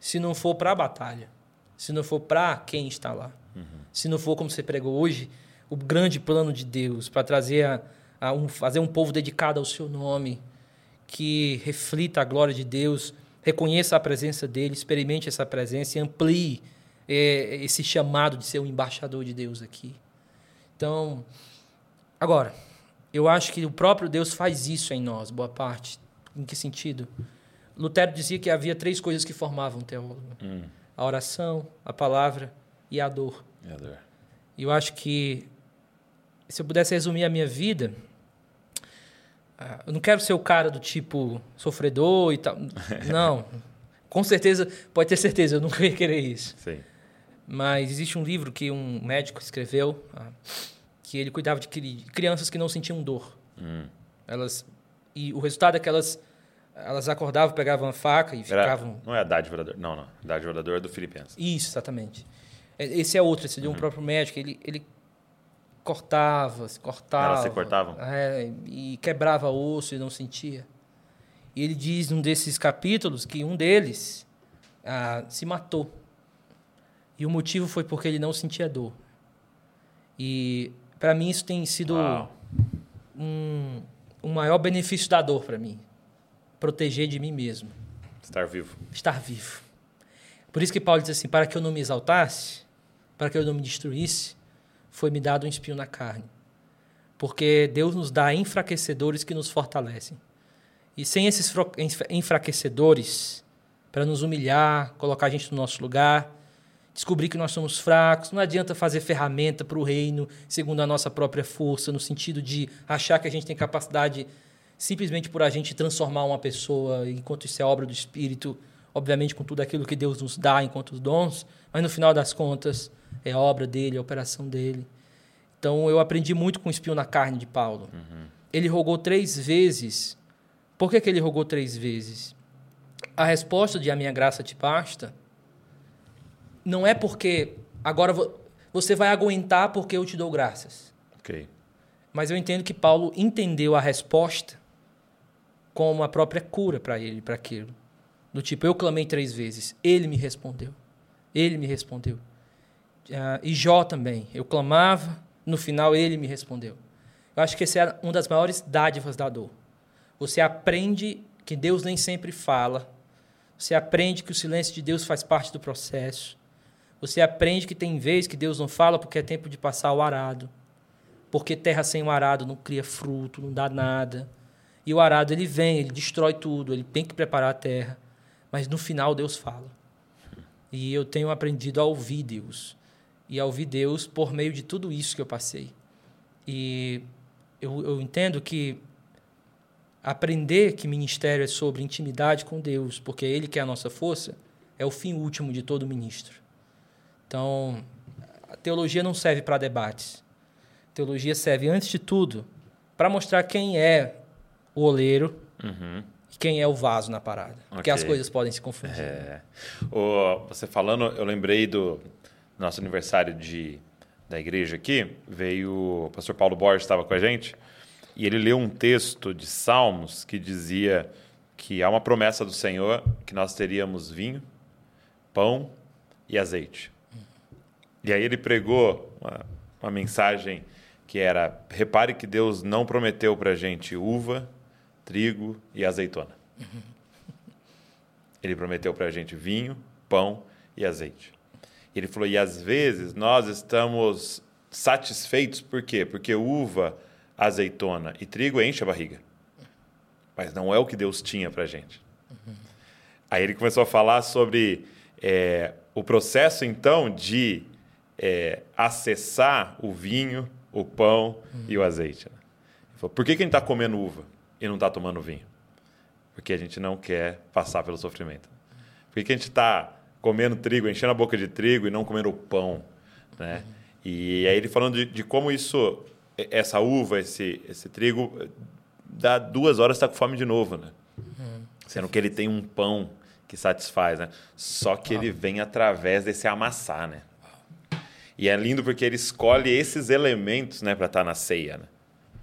se não for para a batalha, se não for para quem está lá. Uhum. Se não for, como você pregou hoje, o grande plano de Deus para trazer a, a um, fazer um povo dedicado ao seu nome, que reflita a glória de Deus, reconheça a presença dele, experimente essa presença e amplie é, esse chamado de ser um embaixador de Deus aqui. Então, agora, eu acho que o próprio Deus faz isso em nós, boa parte. Em que sentido? Lutero dizia que havia três coisas que formavam o teólogo: hum. a oração, a palavra e a dor. E a dor. Eu acho que, se eu pudesse resumir a minha vida, ah, eu não quero ser o cara do tipo sofredor e tal. [LAUGHS] Não. Com certeza, pode ter certeza, eu nunca ia querer isso. Sim. Mas existe um livro que um médico escreveu, ah, que ele cuidava de crianças que não sentiam dor. Hum. Elas e o resultado é que elas elas acordavam, pegavam a faca e Era, ficavam. Não é a dádiva da Não, não. A dádiva da é do Filipenses. Isso, exatamente. É, esse é outro, esse de um uhum. próprio médico. Ele, ele cortava, se cortava. Elas se cortavam? É, e quebrava osso e não sentia. E ele diz num desses capítulos que um deles ah, se matou. E o motivo foi porque ele não sentia dor. E para mim isso tem sido um, um maior benefício da dor para mim. Proteger de mim mesmo. Estar vivo. Estar vivo. Por isso que Paulo diz assim: para que eu não me exaltasse, para que eu não me destruísse, foi me dado um espinho na carne. Porque Deus nos dá enfraquecedores que nos fortalecem. E sem esses enfraquecedores, para nos humilhar, colocar a gente no nosso lugar, descobrir que nós somos fracos. Não adianta fazer ferramenta para o reino segundo a nossa própria força, no sentido de achar que a gente tem capacidade simplesmente por a gente transformar uma pessoa, enquanto isso é obra do Espírito, obviamente com tudo aquilo que Deus nos dá enquanto dons, mas no final das contas é obra dele, é operação dele. Então eu aprendi muito com o espinho na carne de Paulo. Uhum. Ele rogou três vezes. Por que, que ele rogou três vezes? A resposta de a minha graça te basta não é porque agora você vai aguentar porque eu te dou graças. Ok. Mas eu entendo que Paulo entendeu a resposta como a própria cura para ele, para aquilo. Do tipo, eu clamei três vezes, ele me respondeu. Ele me respondeu. Uh, e Jó também. Eu clamava, no final ele me respondeu. Eu acho que essa é uma das maiores dádivas da dor. Você aprende que Deus nem sempre fala. Você aprende que o silêncio de Deus faz parte do processo. Você aprende que tem vez que Deus não fala porque é tempo de passar o arado. Porque terra sem o arado não cria fruto, não dá nada. E o arado ele vem, ele destrói tudo, ele tem que preparar a terra. Mas no final Deus fala. E eu tenho aprendido a ouvir Deus. E a ouvir Deus por meio de tudo isso que eu passei. E eu, eu entendo que aprender que ministério é sobre intimidade com Deus, porque é Ele que é a nossa força, é o fim último de todo ministro. Então, a teologia não serve para debates. A teologia serve, antes de tudo, para mostrar quem é o oleiro uhum. e quem é o vaso na parada. Okay. Porque as coisas podem se confundir. É. O, você falando, eu lembrei do nosso aniversário de, da igreja aqui. Veio o pastor Paulo Borges, estava com a gente. e ele leu um texto de Salmos que dizia que há uma promessa do Senhor que nós teríamos vinho, pão e azeite. E aí ele pregou uma, uma mensagem que era: repare que Deus não prometeu para a gente uva, trigo e azeitona. Ele prometeu para a gente vinho, pão e azeite. Ele falou: e às vezes nós estamos satisfeitos, por quê? Porque uva, azeitona e trigo enche a barriga. Mas não é o que Deus tinha para gente. Uhum. Aí ele começou a falar sobre é, o processo, então, de é, acessar o vinho, o pão uhum. e o azeite. Né? Falou, por que, que a gente está comendo uva e não está tomando vinho? Porque a gente não quer passar pelo sofrimento. Por que, que a gente está comendo trigo, enchendo a boca de trigo e não comendo o pão? Né? E aí ele falando de, de, como isso, essa uva, esse, esse trigo, dá duas horas está com fome de novo, né? Uhum. Sendo que ele tem um pão que satisfaz, né? Só que ele vem através desse amassar, né? E é lindo porque ele escolhe esses elementos, né, para estar tá na ceia, né?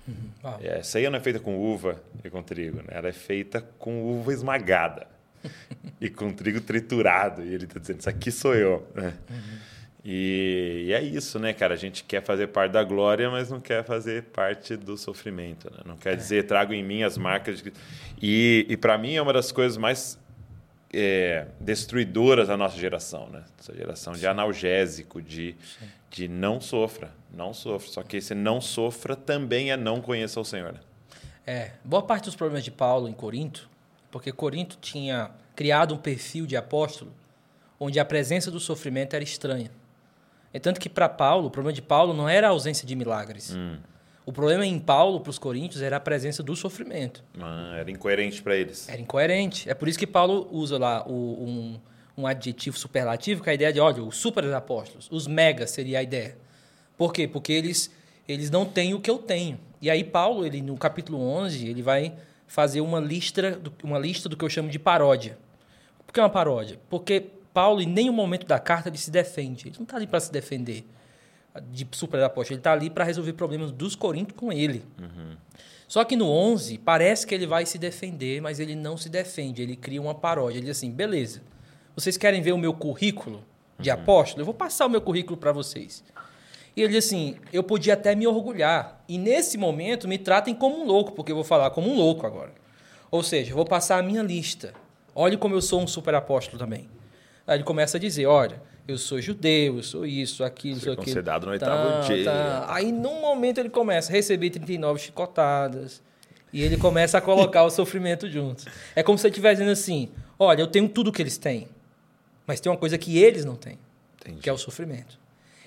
Uhum. A ceia não é feita com uva e com trigo, né? Ela é feita com uva esmagada [LAUGHS] e com trigo triturado. E ele está dizendo, isso aqui sou eu, né? Uhum. E, e, é isso, né, cara? A gente quer fazer parte da glória, mas não quer fazer parte do sofrimento. Né? Não quer é. dizer, trago em mim as marcas. De... E, e para mim é uma das coisas mais é, destruidoras da nossa geração, né? Essa geração de analgésico, de, de não sofra, não sofra. Só que esse não sofra também é não conheça o Senhor. Né? É, boa parte dos problemas de Paulo em Corinto, porque Corinto tinha criado um perfil de apóstolo onde a presença do sofrimento era estranha. É tanto que para Paulo, o problema de Paulo não era a ausência de milagres. Hum. O problema em Paulo, para os coríntios, era a presença do sofrimento. Ah, era incoerente para eles. Era incoerente. É por isso que Paulo usa lá o, um, um adjetivo superlativo com a ideia de, olha, os super apóstolos, os megas seria a ideia. Por quê? Porque eles, eles não têm o que eu tenho. E aí Paulo, ele no capítulo 11, ele vai fazer uma lista, uma lista do que eu chamo de paródia. Por que uma paródia? Porque Paulo, em nenhum momento da carta, ele se defende. Ele não está ali para se defender de super apóstolo. Ele está ali para resolver problemas dos coríntios com ele. Uhum. Só que no 11, parece que ele vai se defender, mas ele não se defende. Ele cria uma paródia. Ele diz assim: beleza, vocês querem ver o meu currículo de uhum. apóstolo? Eu vou passar o meu currículo para vocês. E ele diz assim: eu podia até me orgulhar. E nesse momento me tratem como um louco, porque eu vou falar como um louco agora. Ou seja, eu vou passar a minha lista. Olhe como eu sou um super apóstolo também. Aí ele começa a dizer: olha, eu sou judeu, eu sou isso, aquilo, sou aquilo. concedado no oitavo tá, dia. Tá. Aí, num momento, ele começa a receber 39 chicotadas. E ele começa a colocar o sofrimento juntos. É como se ele estivesse dizendo assim: olha, eu tenho tudo que eles têm, mas tem uma coisa que eles não têm, Entendi. que é o sofrimento.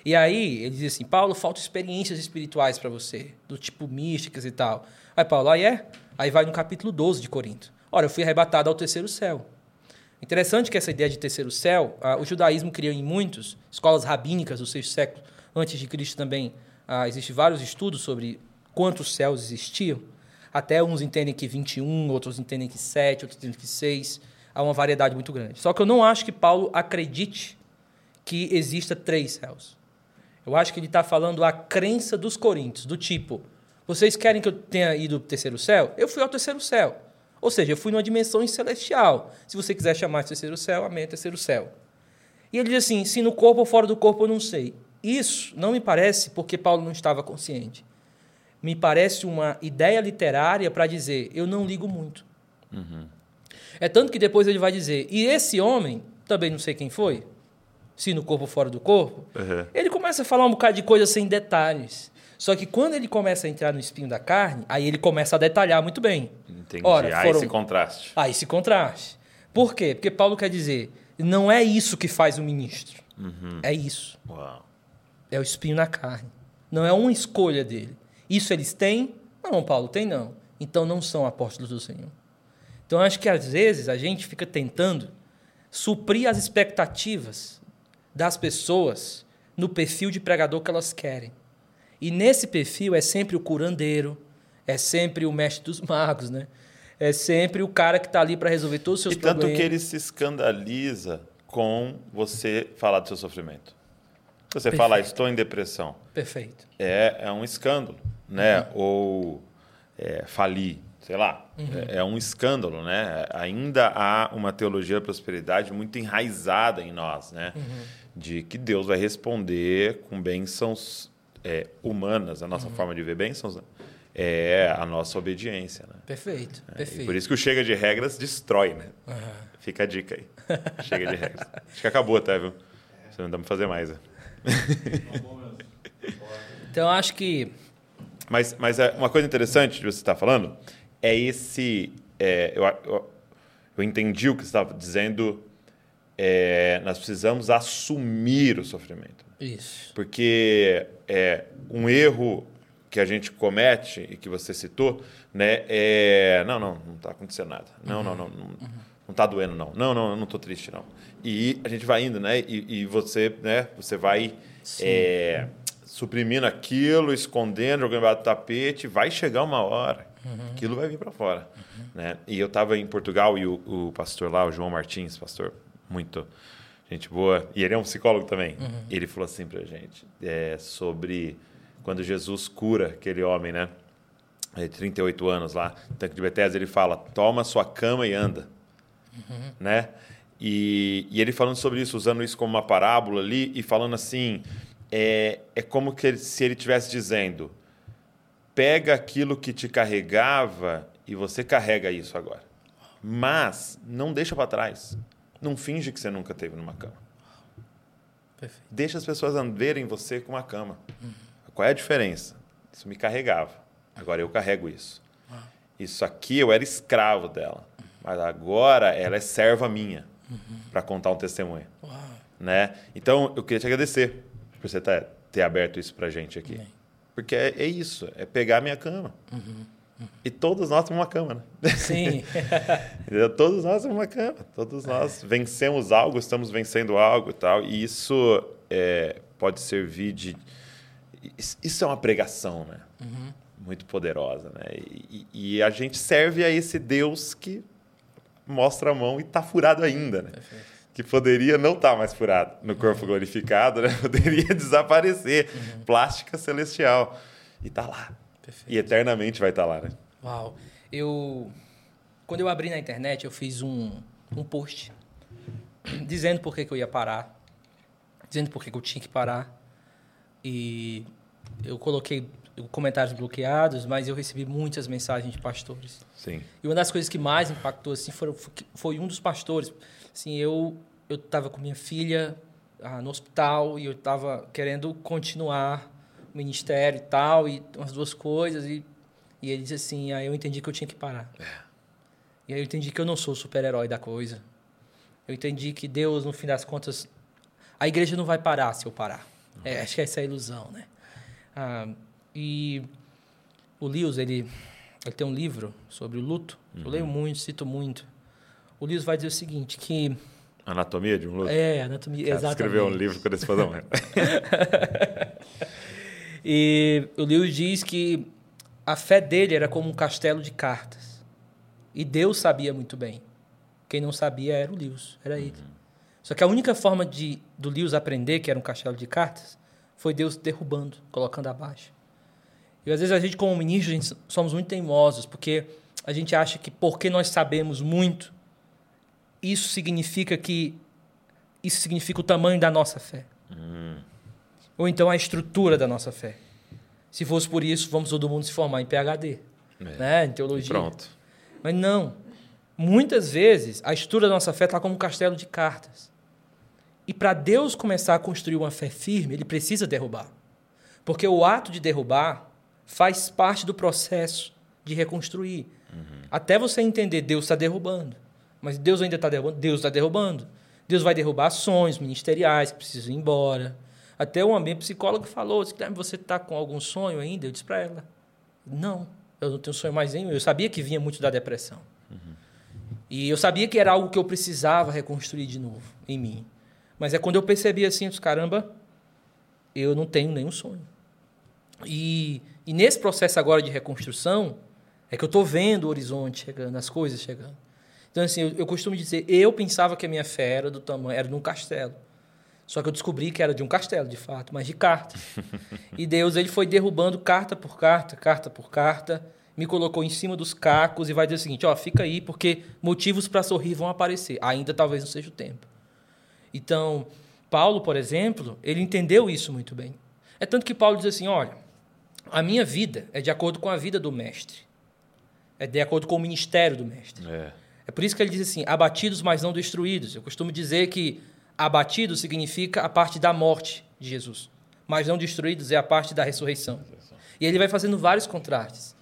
E aí ele diz assim: Paulo, faltam experiências espirituais para você, do tipo místicas e tal. Aí Paulo, aí é? Aí vai no capítulo 12 de Corinto. Olha, eu fui arrebatado ao terceiro céu. Interessante que essa ideia de terceiro céu, ah, o judaísmo criou em muitos, escolas rabínicas do sexto século antes de Cristo também, ah, existem vários estudos sobre quantos céus existiam. Até uns entendem que 21, outros entendem que 7, outros entendem que 6. Há uma variedade muito grande. Só que eu não acho que Paulo acredite que exista três céus. Eu acho que ele está falando a crença dos coríntios, do tipo, vocês querem que eu tenha ido para o terceiro céu? Eu fui ao terceiro céu. Ou seja, eu fui numa dimensão celestial. Se você quiser chamar de terceiro céu, amém, é terceiro céu. E ele diz assim: se no corpo ou fora do corpo, eu não sei. Isso não me parece porque Paulo não estava consciente. Me parece uma ideia literária para dizer: eu não ligo muito. Uhum. É tanto que depois ele vai dizer: e esse homem, também não sei quem foi, se no corpo ou fora do corpo, uhum. ele começa a falar um bocado de coisa sem detalhes. Só que quando ele começa a entrar no espinho da carne, aí ele começa a detalhar muito bem. Entendi. Ora, foram... Há esse contraste. Há esse contraste. Por quê? Porque Paulo quer dizer, não é isso que faz o ministro. Uhum. É isso. Uau. É o espinho na carne. Não é uma escolha dele. Isso eles têm? Não, Paulo, tem não. Então não são apóstolos do Senhor. Então acho que às vezes a gente fica tentando suprir as expectativas das pessoas no perfil de pregador que elas querem. E nesse perfil é sempre o curandeiro, é sempre o mestre dos [LAUGHS] magos, né? É sempre o cara que está ali para resolver todos os seus e problemas. E tanto que ele se escandaliza com você falar do seu sofrimento. Você Perfeito. falar, estou em depressão. Perfeito. É, é um escândalo, né? Uhum. Ou é, falir, sei lá, é, é um escândalo, né? Ainda há uma teologia da prosperidade muito enraizada em nós, né? De que Deus vai responder com bênçãos é, humanas, a nossa forma de ver bênçãos é a nossa obediência, né? Perfeito, E perfeito. por isso que o Chega de Regras destrói, né? Aham. Fica a dica aí. Chega de regras. Acho que acabou até, viu? Você não dá pra fazer mais. né? [LAUGHS] Então, eu acho que Mas, mas é, uma coisa interessante de você estar falando é esse. é, eu, eu, eu entendi o que você estava dizendo. É, nós precisamos assumir o sofrimento. isso. Porque é, um erro que a gente comete e que você citou, né, é não, não, não está acontecendo nada. Não, não, não, não, não está doendo não. Não, não, eu não estou triste não. E a gente vai indo, né, e, e você, né, você vai é, suprimindo aquilo, escondendo, jogando embaixo do tapete, vai chegar uma hora, aquilo vai vir para fora, né? E eu estava em Portugal e o, o pastor lá, o João Martins, pastor muito gente boa, e ele é um psicólogo também. Ele falou assim pra gente é, sobre quando Jesus cura aquele homem, né? É, 38 anos lá, no tanque de Bethesda, ele fala: toma sua cama e anda. Né? E, e ele falando sobre isso, usando isso como uma parábola ali, e falando assim: é, é como que ele- se ele estivesse dizendo: pega aquilo que te carregava e você carrega isso agora. Mas não deixa para trás. Não finge que você nunca teve numa cama. Perfeito. Deixa as pessoas verem você com uma cama. Qual é a diferença? Isso me carregava. Agora eu carrego isso. Isso aqui eu era escravo dela. Mas agora ela é serva minha para contar um testemunho. Né? Então eu queria te agradecer por você tá- ter aberto isso para gente aqui. Porque é, é isso, é pegar a minha cama. E todos nós temos uma cama, né? Sim. [LAUGHS] Todos nós temos uma cama. Todos nós vencemos algo, estamos vencendo algo e tal. E isso é, pode servir de. Isso é uma pregação, né? Muito poderosa, né? E, e- a gente serve a esse Deus que mostra a mão e está furado ainda, né? Que poderia não estar mais furado no corpo glorificado, né? [LAUGHS] Poderia desaparecer. Plástica celestial. E está lá. Perfeito. E eternamente vai estar lá, né? Uau. Eu. Quando eu abri na internet, eu fiz um, um post dizendo por que, que eu ia parar, dizendo por que, que eu tinha que parar. E eu coloquei comentários bloqueados, mas eu recebi muitas mensagens de pastores. Sim. E uma das coisas que mais impactou assim foi, foi um dos pastores. Assim, eu eu estava com minha filha ah, no hospital e eu estava querendo continuar ministério e tal e as duas coisas e e ele disse assim, aí eu entendi que eu tinha que parar. E aí eu entendi que eu não sou o super-herói da coisa. Eu entendi que Deus, no fim das contas, a igreja não vai parar se eu parar. É, acho que essa é a ilusão, né? Ah, e o Lewis, ele, ele tem um livro sobre o luto. Eu leio muito, cito muito. O Lewis vai dizer o seguinte, que... Anatomia de um luto? É, anatomia, Cara, exatamente. escreveu um livro quando esse fazão. [LAUGHS] E o Lewis diz que a fé dele era como um castelo de cartas. E Deus sabia muito bem. Quem não sabia era o Lewis, era ele. Só que a única forma de do Lewis aprender que era um castelo de cartas foi Deus derrubando, colocando abaixo. E às vezes a gente, como ministro, gente somos muito teimosos, porque a gente acha que porque nós sabemos muito, isso significa que isso significa o tamanho da nossa fé. Ou então a estrutura da nossa fé. Se fosse por isso, vamos todo mundo se formar em PhD, né? em teologia. Pronto. Mas não. Muitas vezes, a estrutura da nossa fé está como um castelo de cartas. E para Deus começar a construir uma fé firme, ele precisa derrubar. Porque o ato de derrubar faz parte do processo de reconstruir. Até você entender, Deus está derrubando. Mas Deus ainda está derrubando? Deus está derrubando. Deus vai derrubar ações ministeriais que precisam ir embora. Até um ambiente psicólogo falou: "Ah, você está com algum sonho ainda? Eu disse para ela: não, eu não tenho sonho mais nenhum. Eu sabia que vinha muito da depressão. E eu sabia que era algo que eu precisava reconstruir de novo em mim. Mas é quando eu percebi assim, eu disse, caramba, eu não tenho nenhum sonho. E, e nesse processo agora de reconstrução, é que eu estou vendo o horizonte chegando, as coisas chegando. Então, assim, eu, eu costumo dizer, eu pensava que a minha fé era do tamanho, era de um castelo. Só que eu descobri que era de um castelo, de fato, mas de cartas. [LAUGHS] e Deus ele foi derrubando carta por carta, carta por carta, me colocou em cima dos cacos e vai dizer o seguinte: ó, fica aí, porque motivos para sorrir vão aparecer. Ainda talvez não seja o tempo. Então, Paulo, por exemplo, ele entendeu isso muito bem. É tanto que Paulo diz assim: olha, a minha vida é de acordo com a vida do mestre, é de acordo com o ministério do mestre. É. É por isso que ele diz assim: abatidos, mas não destruídos. Eu costumo dizer que abatido significa a parte da morte de Jesus, mas não destruídos é a parte da ressurreição. E ele vai fazendo vários contrastes.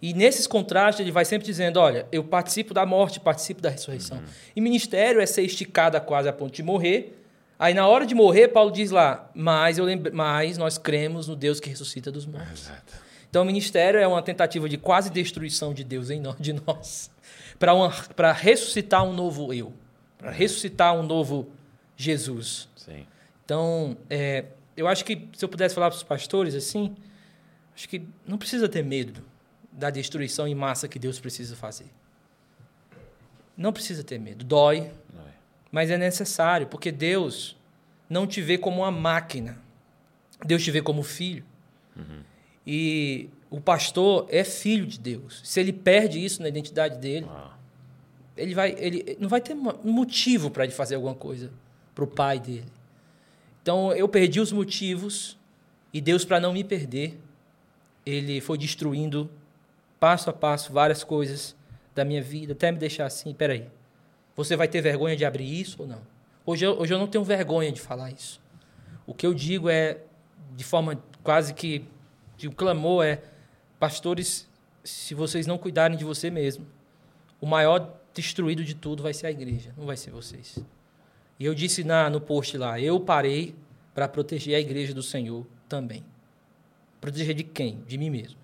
E nesses contrastes ele vai sempre dizendo: olha, eu participo da morte, participo da ressurreição. Uhum. E ministério é ser esticado a quase a ponto de morrer. Aí na hora de morrer, Paulo diz lá: mas, eu lembra, mas nós cremos no Deus que ressuscita dos mortos. Exato. Então, o ministério é uma tentativa de quase destruição de Deus em nós, de nós, para ressuscitar um novo eu, para ressuscitar um novo Jesus. Sim. Então, é, eu acho que se eu pudesse falar para os pastores assim, acho que não precisa ter medo da destruição em massa que Deus precisa fazer. Não precisa ter medo. Dói, é. mas é necessário, porque Deus não te vê como uma máquina. Deus te vê como filho. E o pastor é filho de Deus. Se ele perde isso na identidade dele, Ah, ele vai ele não vai ter mo- motivo para ele fazer alguma coisa para o pai dele. Então eu perdi os motivos e Deus para não me perder, ele foi destruindo passo a passo várias coisas da minha vida, até me deixar assim, peraí, você vai ter vergonha de abrir isso ou não? Hoje eu, hoje eu não tenho vergonha de falar isso. O que eu digo é, de forma quase que de um clamor, é, pastores, se vocês não cuidarem de você mesmo, o maior destruído de tudo vai ser a igreja, não vai ser vocês. E eu disse na, no post lá, eu parei para proteger a igreja do Senhor também. Proteger de quem? De mim mesmo.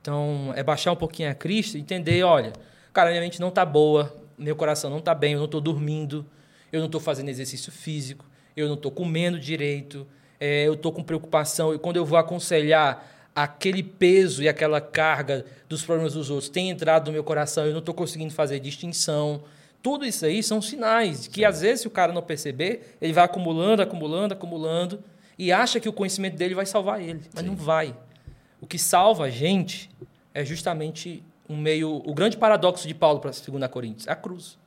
Então, é baixar um pouquinho a Cristo e entender, olha, cara, minha mente não tá boa, meu coração não tá bem, eu não tô dormindo, eu não tô fazendo exercício físico, eu não tô comendo direito, é, eu tô com preocupação, e quando eu vou aconselhar aquele peso e aquela carga dos problemas dos outros tem entrado no meu coração, eu não tô conseguindo fazer distinção. Tudo isso aí são sinais que, às vezes, se o cara não perceber, ele vai acumulando, acumulando, acumulando, e acha que o conhecimento dele vai salvar ele, mas não vai. O que salva a gente é justamente um meio. O grande paradoxo de Paulo para 2 Coríntios, a cruz.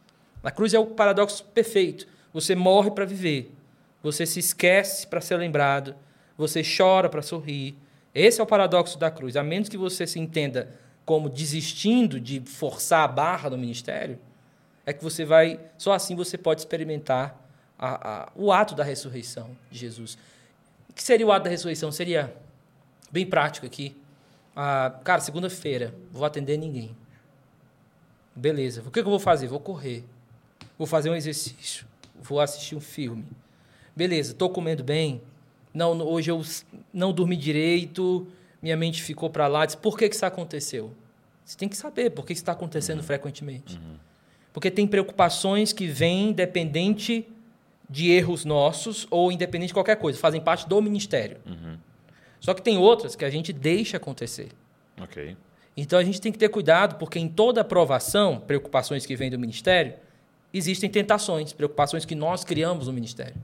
A cruz é o paradoxo perfeito. Você morre para viver. Você se esquece para ser lembrado. Você chora para sorrir. Esse é o paradoxo da cruz. A menos que você se entenda como desistindo de forçar a barra do ministério, é que você vai. Só assim você pode experimentar a- a- o ato da ressurreição de Jesus. O que seria o ato da ressurreição? Seria bem prático aqui. Ah, cara, segunda-feira, vou atender ninguém. Beleza. O que eu vou fazer? Vou correr. Vou fazer um exercício. Vou assistir um filme. Beleza, estou comendo bem. Não, hoje eu não dormi direito, minha mente ficou para lá. Diz, por que, que isso aconteceu? Você tem que saber por que isso está acontecendo frequentemente. Porque tem preocupações que vêm independente de erros nossos ou independente de qualquer coisa, fazem parte do ministério. Só que tem outras que a gente deixa acontecer. ok. Então a gente tem que ter cuidado, porque em toda aprovação, preocupações que vêm do ministério, existem tentações, preocupações que nós criamos no ministério.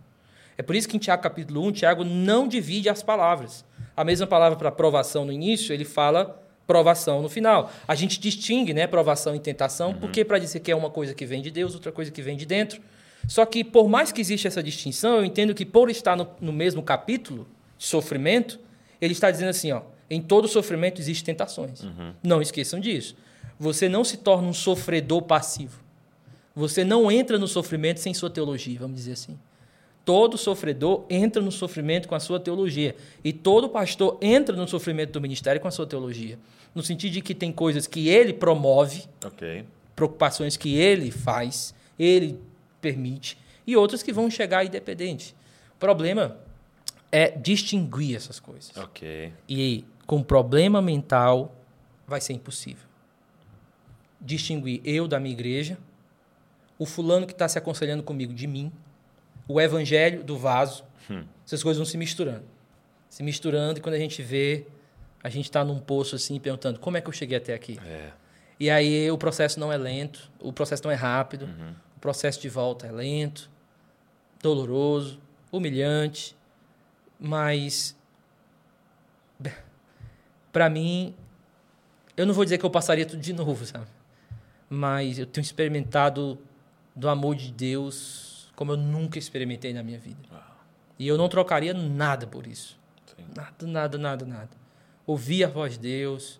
É por isso que em Tiago capítulo 1, Tiago não divide as palavras. A mesma palavra para provação no início, ele fala provação no final. A gente distingue, né, provação e tentação, porque para dizer que é uma coisa que vem de Deus, outra coisa que vem de dentro. Só que por mais que exista essa distinção, eu entendo que por estar no, no mesmo capítulo de sofrimento, ele está dizendo assim, ó, em todo sofrimento existem tentações. Não esqueçam disso. Você não se torna um sofredor passivo. Você não entra no sofrimento sem sua teologia, vamos dizer assim. Todo sofredor entra no sofrimento com a sua teologia. E todo pastor entra no sofrimento do ministério com a sua teologia. No sentido de que tem coisas que ele promove, Ok. preocupações que ele faz, ele permite, e outras que vão chegar independente. O problema é distinguir essas coisas. Ok. E com problema mental vai ser impossível. Distinguir eu da minha igreja, o fulano que está se aconselhando comigo de mim, o evangelho do vaso. Essas coisas vão se misturando. Se misturando, e quando a gente vê, a gente está num poço assim, perguntando como é que eu cheguei até aqui. É. E aí o processo não é lento, o processo não é rápido, o processo de volta é lento, doloroso, humilhante, mas para mim eu não vou dizer que eu passaria tudo de novo, sabe? Mas eu tenho experimentado do amor de Deus como eu nunca experimentei na minha vida. E eu não trocaria nada por isso. Sim. Nada, nada, nada, nada. Ouvir a voz de Deus,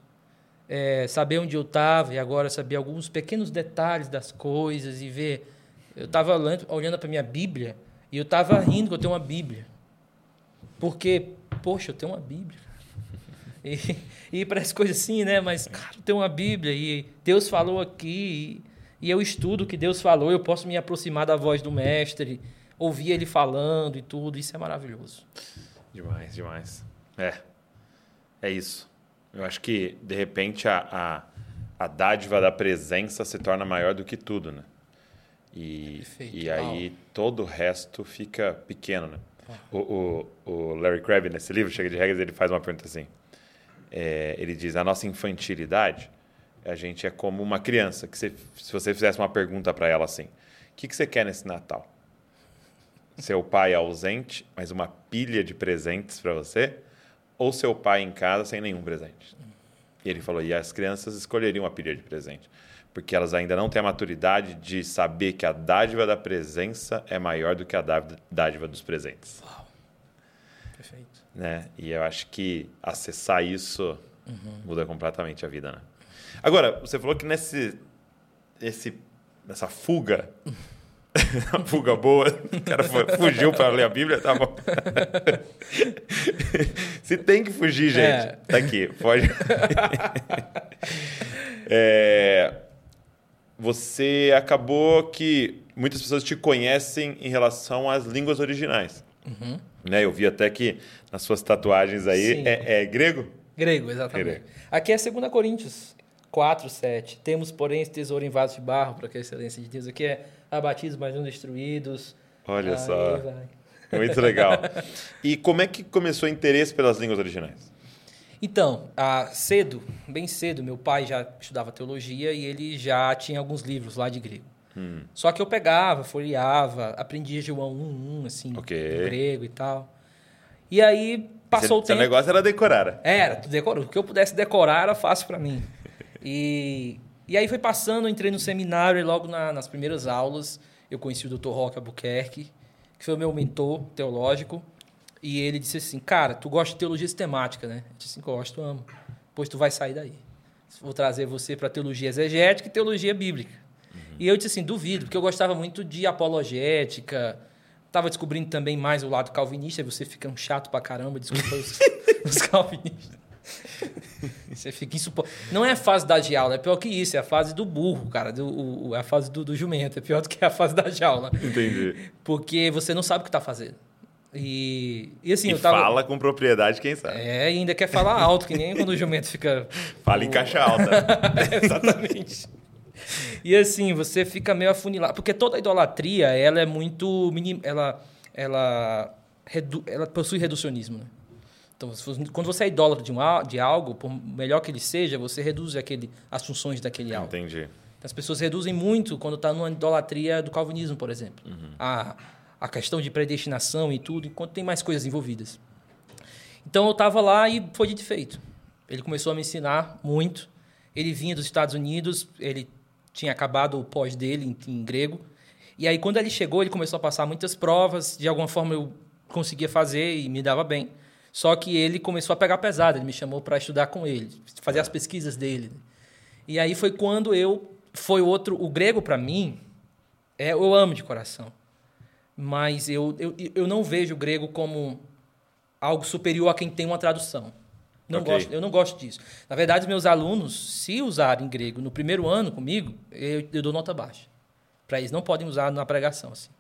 é, saber onde eu estava e agora saber alguns pequenos detalhes das coisas e ver. Eu estava olhando para minha Bíblia e eu estava rindo que eu tenho uma Bíblia. Porque, poxa, eu tenho uma Bíblia. E, e parece coisa assim, né? Mas, cara, eu tenho uma Bíblia e Deus falou aqui e, e eu estudo o que Deus falou, eu posso me aproximar da voz do Mestre, ouvir ele falando e tudo. Isso é maravilhoso. Demais, demais. É. É isso. Eu acho que, de repente, a, a, a dádiva da presença se torna maior do que tudo, né? E, Perfeito. e aí todo o resto fica pequeno, né? O, o, o Larry Crabb, nesse livro, Chega de Regras, ele faz uma pergunta assim. É, ele diz, a nossa infantilidade, a gente é como uma criança, que você, se você fizesse uma pergunta para ela assim, o que, que você quer nesse Natal? Seu pai ausente, mas uma pilha de presentes para você? Ou seu pai em casa sem nenhum presente? E ele falou, e as crianças escolheriam a pilha de presente, porque elas ainda não têm a maturidade de saber que a dádiva da presença é maior do que a dádiva- dos presentes. Perfeito. Né? E eu acho que acessar isso muda completamente a vida, né? Agora, você falou que nesse, esse, nessa fuga, [LAUGHS] fuga boa, o cara fugiu para ler a Bíblia, tá bom. Se tem que fugir, gente, É. tá aqui, pode. É, você acabou que muitas pessoas te conhecem em relação às línguas originais. Né? Eu vi até que nas suas tatuagens aí é, é grego? Grego, exatamente. Grego. Aqui é 2 Coríntios 4, 7. Temos, porém, esse tesouro em vasos de barro, para que a excelência de Deus. Aqui é abatidos, mas não destruídos. Olha Aí só. vai. Muito legal. E como é que começou o interesse pelas línguas originais? Então, ah, cedo, bem cedo, meu pai já estudava teologia e ele já tinha alguns livros lá de grego. Hum. Só que eu pegava, folheava, aprendia João 1, 1, assim, Ok. em grego e tal. E aí passou Seu- o seu tempo. negócio era decorar. Era, tu decora- o que eu pudesse decorar era fácil para mim. E, e aí foi passando, eu entrei no seminário e logo na- nas primeiras aulas eu conheci o Dr. Roque Albuquerque, que foi o meu mentor teológico. E ele disse assim, cara, tu gosta de teologia sistemática, né? Eu disse assim, gosto, amo. Pois tu vai sair daí. Vou trazer você para teologia exegética e teologia bíblica. E eu disse assim, duvido, porque eu gostava muito de apologética, Tava descobrindo também mais o lado calvinista, e você fica um chato pra caramba, desculpa os, [LAUGHS] os calvinistas. [LAUGHS] Você fica insuportável. Não é a fase da jaula, é pior que isso, é a fase do burro, cara. Do, o, é a fase do, do jumento, é pior do que a fase da jaula. Entendi. Porque você não sabe o que tá fazendo. E, e assim, e eu tava. fala com propriedade quem sabe. É, e ainda quer falar alto, que nem quando o jumento fica. [LAUGHS] Fala em caixa alta. [LAUGHS] Exatamente. E assim, você fica meio afunilado. Porque toda idolatria, ela é muito. minim- Ela, ela, redu, ela possui reducionismo. Né? Então, quando você é idólatra de, um, de algo, por melhor que ele seja, você reduz aquele, as funções daquele algo. Entendi. Então, As pessoas reduzem muito quando está numa idolatria do calvinismo, por exemplo. A, a questão de predestinação e tudo, enquanto tem mais coisas envolvidas. Então eu estava lá e foi de feito. Ele começou a me ensinar muito. Ele vinha dos Estados Unidos, ele tinha acabado o pós dele em, em grego. E aí, quando ele chegou, ele começou a passar muitas provas. De alguma forma, eu conseguia fazer e me dava bem. Só que ele começou a pegar pesado. Ele me chamou para estudar com ele, fazer as pesquisas dele. E aí foi quando eu foi outro o grego para mim é eu amo de coração mas eu, eu, eu não vejo o grego como algo superior a quem tem uma tradução não Ok. gosto eu não gosto disso na verdade meus alunos se usarem grego no primeiro ano comigo eu, eu dou nota baixa para eles não podem usar na pregação assim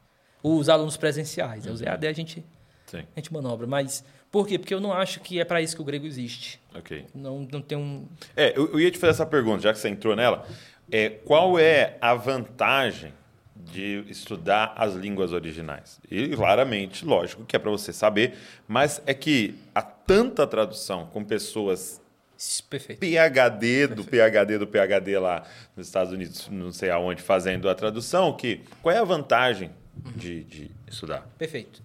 os alunos presenciais os EAD a gente Sim. a gente manobra mas por quê porque eu não acho que é para isso que o grego existe Ok. não não tem um É, eu, eu ia te fazer essa pergunta, já que você entrou nela. É, qual é a vantagem de estudar as línguas originais? E claramente, lógico que é para você saber, mas é que há tanta tradução com pessoas perfeito PhD do PhD do PhD lá nos Estados Unidos, não sei aonde, fazendo a tradução, que qual é a vantagem de, de estudar? Perfeito.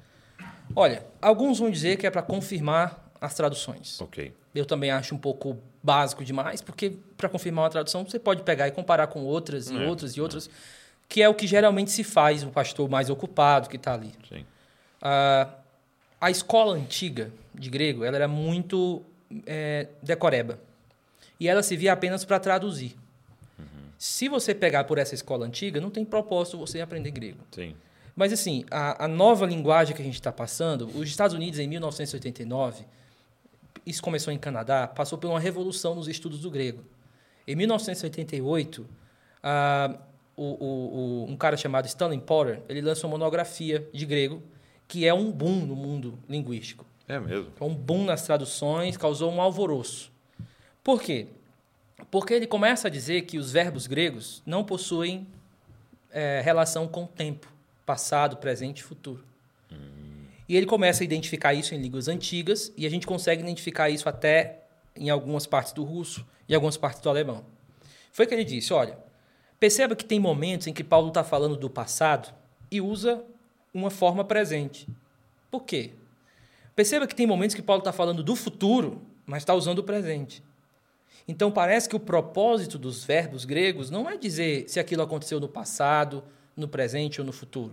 Olha, alguns vão dizer que é para confirmar as traduções. Ok. Eu também acho um pouco básico demais, porque para confirmar uma tradução você pode pegar e comparar com outras e É, outras e outras, que é o que geralmente se faz, o pastor mais ocupado que está ali. Sim. Ah, a escola antiga de grego ela era muito é, decoreba. E ela se via apenas para traduzir. Se você pegar por essa escola antiga, não tem propósito você aprender grego. Sim. Mas assim, a, a nova linguagem que a gente está passando, os Estados Unidos em 1989, isso começou em Canadá, passou por uma revolução nos estudos do grego. Em 1988, ah, o, o, o- um cara chamado Stanley Porter, ele lançou uma monografia de grego, que é um boom no mundo linguístico. É mesmo. Foi um boom nas traduções, causou um alvoroço. Por quê? Porque ele começa a dizer que os verbos gregos não possuem eh, relação com o tempo, passado, presente e futuro. E ele começa a identificar isso em línguas antigas e a gente consegue identificar isso até em algumas partes do russo e algumas partes do alemão. Foi que ele disse: olha, perceba que tem momentos em que Paulo está falando do passado e usa uma forma presente. Por quê? Perceba que tem momentos que Paulo está falando do futuro, mas está usando o presente. Então parece que o propósito dos verbos gregos não é dizer se aquilo aconteceu no passado, no presente ou no futuro.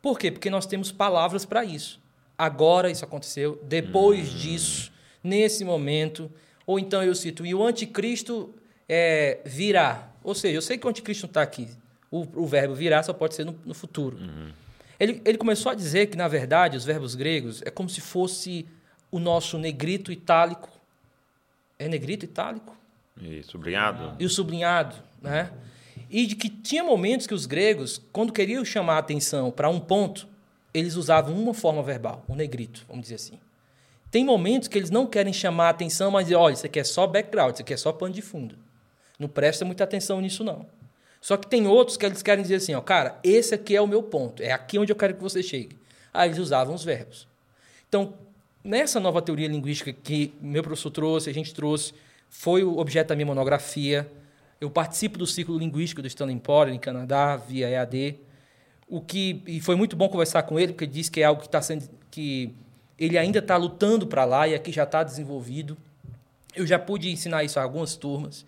Por quê? Porque nós temos palavras para isso. Agora isso aconteceu, depois disso, nesse momento. Ou então eu cito, e o anticristo é, virá. Ou seja, eu sei que o anticristo não está aqui. O, o verbo virá só pode ser no, no futuro. Ele, ele começou a dizer que, na verdade, os verbos gregos é como se fosse o nosso negrito itálico. É negrito itálico? Isso, obrigado. E o sublinhado, né? E de que tinha momentos que os gregos, quando queriam chamar a atenção para um ponto, eles usavam uma forma verbal, o negrito, vamos dizer assim. Tem momentos que eles não querem chamar a atenção, mas olha, isso aqui é só background, isso aqui é só pano de fundo. Não presta muita atenção nisso, não. Só que tem outros que eles querem dizer assim, ó, cara, esse aqui é o meu ponto, é aqui onde eu quero que você chegue. Aí eles usavam os verbos. Então, nessa nova teoria linguística que meu professor trouxe, a gente trouxe, foi o objeto da minha monografia. Eu participo do ciclo linguístico do Stanley Porter em Canadá, via EAD. O que e foi muito bom conversar com ele, porque ele disse que é algo que está sendo que ele ainda está lutando para lá e aqui já está desenvolvido. Eu já pude ensinar isso a algumas turmas.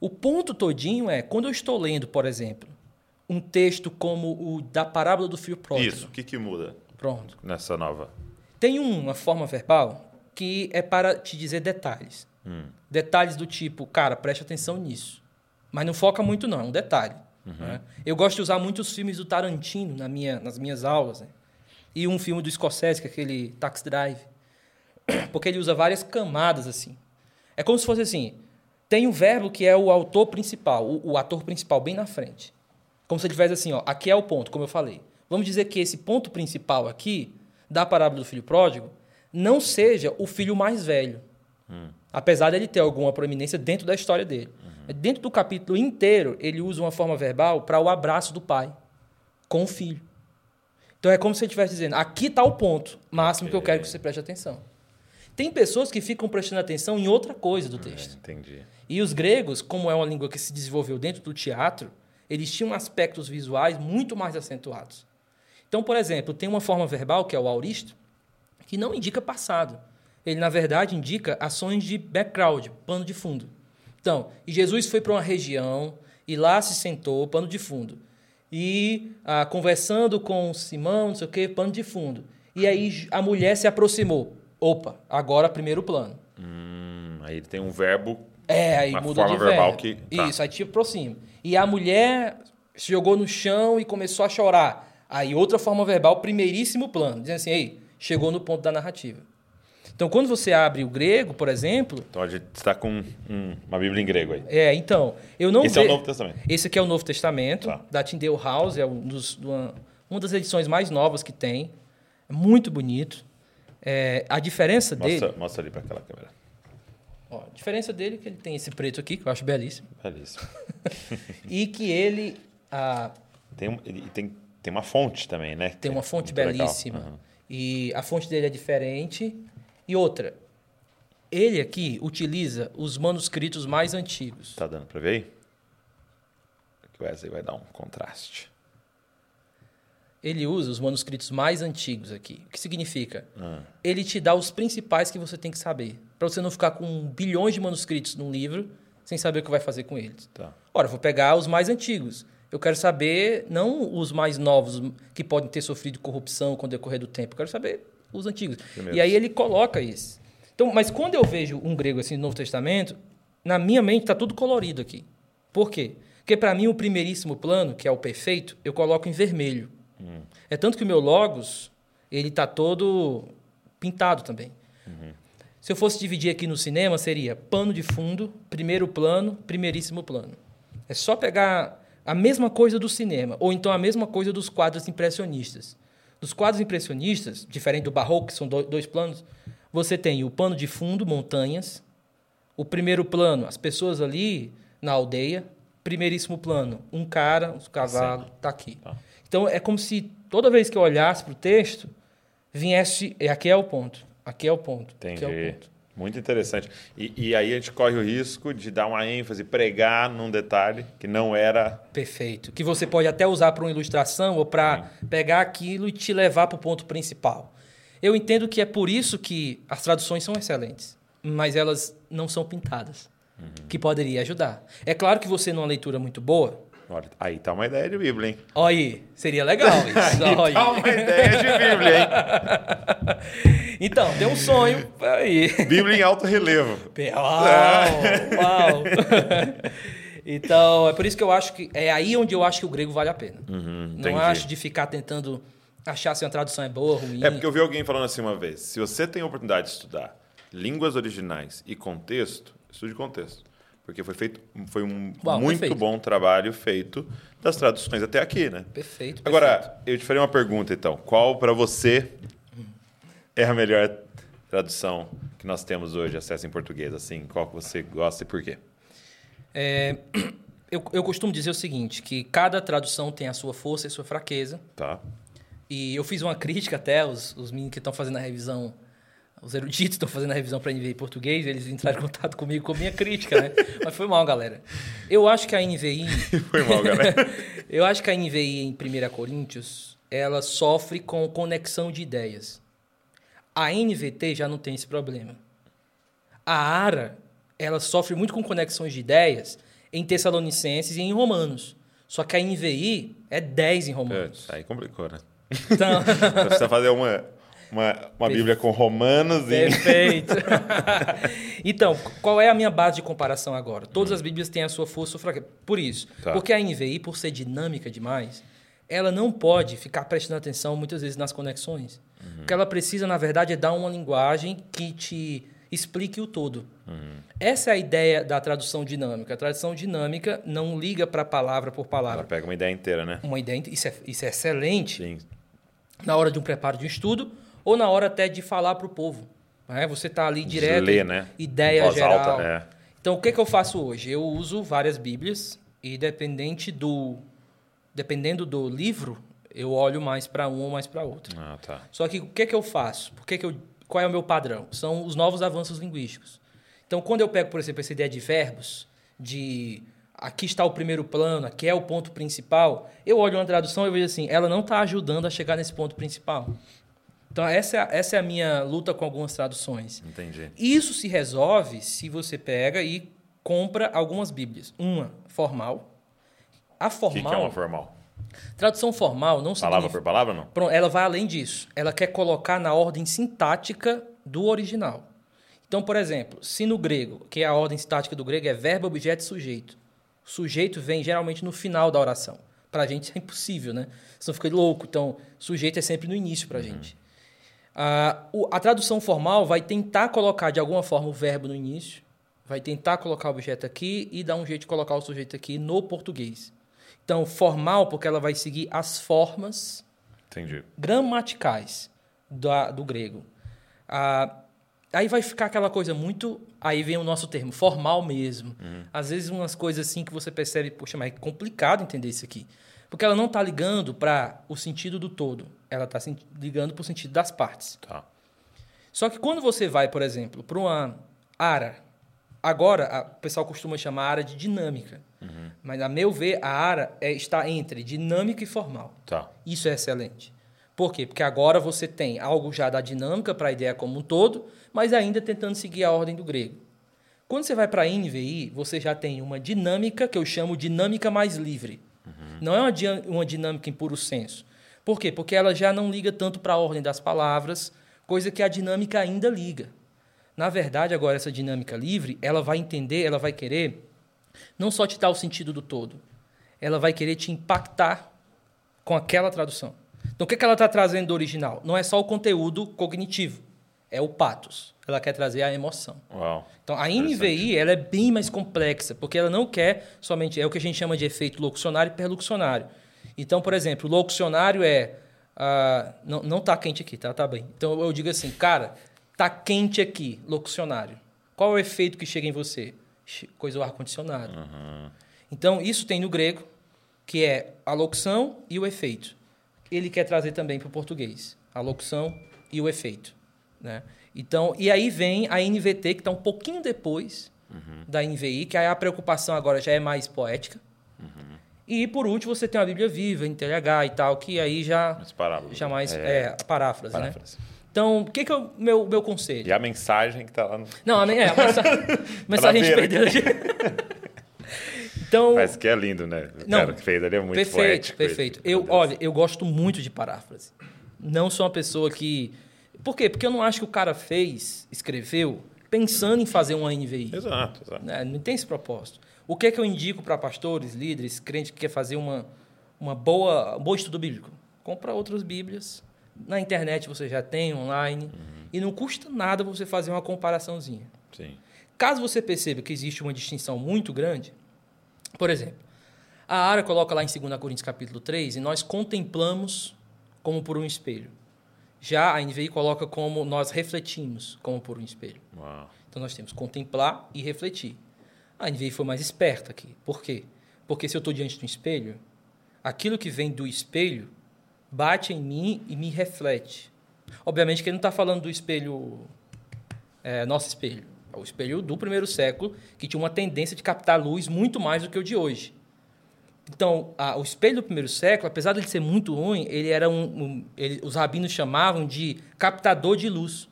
O ponto todinho é quando eu estou lendo, por exemplo, um texto como o da parábola do filho pródigo. Isso, o que, que muda Pronto. nessa nova? Tem uma forma verbal que é para te dizer detalhes. Detalhes do tipo, cara, preste atenção nisso. Mas não foca muito, não, é um detalhe. né? Eu gosto de usar muitos filmes do Tarantino na minha, nas minhas aulas. né? E um filme do Scorsese, que é aquele Taxi Drive. [CLEARS THROAT] Porque ele usa várias camadas assim. É como se fosse assim: tem o verbo que é o autor principal, o, o ator principal, bem na frente. Como se ele tivesse assim, ó, aqui é o ponto, como eu falei. Vamos dizer que esse ponto principal aqui, da parábola do filho pródigo, não seja o filho mais velho. Apesar dele ter alguma proeminência dentro da história dele. Dentro do capítulo inteiro, ele usa uma forma verbal para o abraço do pai com o filho. Então é como se ele estivesse dizendo: aqui está o ponto máximo que eu quero que você preste atenção. Tem pessoas que ficam prestando atenção em outra coisa do texto. Entendi. E os gregos, como é uma língua que se desenvolveu dentro do teatro, eles tinham aspectos visuais muito mais acentuados. Então, por exemplo, tem uma forma verbal, que é o auristo, que não indica passado. Ele, na verdade, indica ações de background, pano de fundo. Então, e Jesus foi para uma região e lá se sentou, pano de fundo. E ah, conversando com Simão, não sei o quê, pano de fundo. E aí a mulher se aproximou. Opa, agora primeiro plano. Hum, aí ele tem um verbo. É, aí Uma muda forma de verbal verbo. que- tá. Isso, aí te aproxima. E a mulher se jogou no chão e começou a chorar. Aí outra forma verbal, primeiríssimo plano, dizendo assim, ei, chegou no ponto da narrativa. Então, quando você abre o grego, por exemplo, Então a gente está com um- uma Bíblia em grego aí. é, então, eu não Esse é o ve- Novo Testamento. Esse aqui é o Novo Testamento, Tá. da Tyndale House, é um dos- uma, uma das edições mais novas que tem. É muito bonito. É, a diferença dele... Mostra, mostra ali para aquela câmera. Ó, a diferença dele é que ele tem esse preto aqui, que eu acho belíssimo. Belíssimo. [LAUGHS] E que ele... ah, Tem, um- ele tem, tem uma fonte também, né? Tem uma fonte muito legal. belíssima. Aham. E a fonte dele é diferente. E outra, ele aqui utiliza os manuscritos mais antigos. Tá dando para ver aí? Que o Wesley vai dar um contraste. ele usa os manuscritos mais antigos aqui. O que significa? Ele te dá os principais que você tem que saber. Para você não ficar com bilhões de manuscritos num livro sem saber o que vai fazer com eles. Tá. Ora, vou pegar os mais antigos. Eu quero saber, não os mais novos, que podem ter sofrido corrupção com o decorrer do tempo. Eu quero saber os antigos. Primeiros. E aí ele coloca isso. Então, mas quando eu vejo um grego assim no Novo Testamento, na minha mente está tudo colorido aqui. Por quê? Porque para mim o primeiríssimo plano, que é o perfeito, eu coloco em vermelho. É tanto que o meu logos, ele está todo pintado também. Se eu fosse dividir aqui no cinema, seria pano de fundo, primeiro plano, primeiríssimo plano. É só pegar a mesma coisa do cinema, ou então a mesma coisa dos quadros impressionistas. Dos quadros impressionistas, diferente do barroco, que são do- dois planos, você tem o pano de fundo, montanhas, o primeiro plano, as pessoas ali na aldeia, primeiríssimo plano, um cara, os cavalos, tá aqui. Tá. Então é como se toda vez que eu olhasse para o texto, viesse, e aqui é o ponto, aqui é o ponto, aqui é o Entendi. ponto. Muito interessante. E, e aí a gente corre o risco de dar uma ênfase, pregar num detalhe que não era. Perfeito. Que você pode até usar para uma ilustração ou para pegar aquilo e te levar para o ponto principal. Eu entendo que é por isso que as traduções são excelentes, mas elas não são pintadas, que poderia ajudar. É claro que você, numa leitura muito boa, Olha, aí tá uma ideia de Bíblia, hein? olha aí, seria legal [LAUGHS] isso. Aí olha tá uma ideia de Bíblia, hein? [LAUGHS] Então, tem um sonho aí. Bíblia em alto relevo. [LAUGHS] Uau, uau. então, é por isso que eu acho que é aí onde eu acho que o grego vale a pena. entendi. Não acho de ficar tentando achar se uma tradução é boa ou ruim. É porque eu vi alguém falando assim uma vez: se você tem a oportunidade de estudar línguas originais e contexto, estude contexto. Porque foi feito, foi um Uau, muito perfeito. bom trabalho feito das traduções até aqui, né? Perfeito, perfeito. Agora, eu te farei uma pergunta então. Qual para você é a melhor tradução que nós temos hoje, acesso em português? Assim, qual que você gosta e por quê? É, [COUGHS] eu, eu costumo dizer o seguinte, que cada tradução tem a sua força e sua fraqueza. Tá? E eu fiz uma crítica até, os, os meninos que estão fazendo a revisão, os eruditos estão fazendo a revisão para NVI em português, eles entraram em contato comigo com a minha crítica, né? Mas foi mal, galera. Eu acho que a NVI... [LAUGHS] Foi mal, galera. [LAUGHS] eu acho que a NVI em 1 Coríntios, ela sofre com conexão de ideias. A NVT já não tem esse problema. A ARA, ela sofre muito com conexões de ideias em Tessalonicenses e em Romanos. Só que a NVI é 10 em Romanos. Putz, aí complicou, né? Então, Você [LAUGHS] precisa fazer uma, uma, uma Bíblia com romanos e. perfeito. [LAUGHS] [LAUGHS] então, qual é a minha base de comparação agora? Todas as Bíblias têm a sua força sua fraqueza. Por isso. Tá. Porque a NVI, por ser dinâmica demais, ela não pode ficar prestando atenção muitas vezes nas conexões. O que ela precisa, na verdade, é dar uma linguagem que te explique o todo. Essa é a ideia da tradução dinâmica. A tradução dinâmica não liga para palavra por Ela palavra. pega uma ideia inteira, né? Uma ideia, isso é, isso é excelente Sim. na hora de um preparo de um estudo ou na hora até de falar para o povo. né? Você está ali direto, né? ideia voz geral. alta, é. Então, o que, que eu faço hoje? Eu uso várias Bíblias e dependente do, dependendo do livro, eu olho mais para um ou mais para outro. Ah, tá. Só que o que, que eu faço? Por que que eu, qual é o meu padrão? São os novos avanços linguísticos. Então, quando eu pego, por exemplo, essa ideia de verbos, de aqui está o primeiro plano, aqui é o ponto principal, eu olho uma tradução e vejo assim, ela não está ajudando a chegar nesse ponto principal. Então, essa é, a- essa é a minha luta com algumas traduções. Entendi. Isso se resolve se você pega e compra algumas Bíblias. Uma formal. A O que, formal, que é uma formal? tradução formal não Palavra significa... por palavra, não? Pronto, ela vai além disso. Ela quer colocar na ordem sintática do original. Então, por exemplo, se no grego, que é a ordem sintática do grego é verbo, objeto e sujeito. O sujeito vem geralmente no final da oração. Para a gente é impossível, né? Senão fica louco. Então, sujeito é sempre no início para a gente. Ah, o- a tradução formal vai tentar colocar de alguma forma o verbo no início, vai tentar colocar o objeto aqui e dar um jeito de colocar o sujeito aqui no português. Então, formal, porque ela vai seguir as formas Entendi. gramaticais da- do grego. Ah, aí vai ficar aquela coisa muito. Aí vem o nosso termo, formal mesmo. Às vezes, umas coisas assim que você percebe, poxa, mas é complicado entender isso aqui. Porque ela não está ligando para o sentido do todo, ela está ligando para o sentido das partes. Tá. Só que quando você vai, por exemplo, para uma ara, agora a- o pessoal costuma chamar ara de dinâmica. Mas, a meu ver, a ARA é, está entre dinâmica e formal. Tá. Isso é excelente. Por quê? Porque agora você tem algo já da dinâmica para a ideia como um todo, mas ainda tentando seguir a ordem do grego. Quando você vai para a NVI, você já tem uma dinâmica que eu chamo dinâmica mais livre. Não é uma, uma dinâmica em puro senso. Por quê? Porque ela já não liga tanto para a ordem das palavras, coisa que a dinâmica ainda liga. Na verdade, agora, essa dinâmica livre, ela vai entender, ela vai querer não só te dar o sentido do todo, ela vai querer te impactar com aquela tradução. Então, o que, é que ela está trazendo do original? Não é só o conteúdo cognitivo, é o patos. Ela quer trazer a emoção. Uau. Então, a. NVI ela é bem mais complexa, porque ela não quer somente. É o que a gente chama de efeito locucionário e perlocucionário. Então, por exemplo, o locucionário é. ah, não, não tá quente aqui, tá? Tá bem. Então, eu digo assim, cara, tá quente aqui, locucionário. Qual é o efeito que chega em você? Coisa do ar-condicionado. Então, isso tem no grego, que é a locução e o efeito. Ele quer trazer também para o português a locução e o efeito. Né? Então, e aí vem a NVT, que está um pouquinho depois da NVI, que aí a preocupação agora já é mais poética. E por último, você tem a Bíblia Viva, NTLH e tal, que aí já, As parábolas. já mais É, é, paráfrase, né? paráfrase. Então, o que, que é o meu, meu conselho? E a mensagem que tá lá no. Não, a, men- é, a [LAUGHS] mensagem, mensagem a gente perdeu. então, Mas que é lindo, né? O Não. cara que fez ali é muito perfeito, poético. perfeito. Meu Eu, olha, eu gosto muito de paráfrase. Não sou uma pessoa que. Por quê? Porque eu não acho que o cara fez, escreveu, pensando em fazer uma NVI. Exato, exato. né? Não tem esse propósito. O que é que eu indico para pastores, líderes, crentes que quer fazer uma, uma boa, um bom estudo bíblico? Compra outras Bíblias. Na internet você já tem, online. Uhum. E não custa nada você fazer uma comparaçãozinha. Sim. Caso você perceba que existe uma distinção muito grande, por exemplo, a Ara coloca lá em 2 Coríntios capítulo 3, e nós contemplamos como por um espelho. Já a NVI coloca como nós refletimos como por um espelho. Uau. Então nós temos contemplar e refletir. A NVI foi mais esperta aqui. Por quê? Porque se eu estou diante de um espelho, aquilo que vem do espelho bate em mim e me reflete. Obviamente que ele não está falando do espelho, é, nosso espelho. É o espelho do primeiro século, que tinha uma tendência de captar luz muito mais do que o de hoje. Então, a- o espelho do primeiro século, apesar de ele ser muito ruim, ele era um, um- ele- os rabinos chamavam de captador de luz.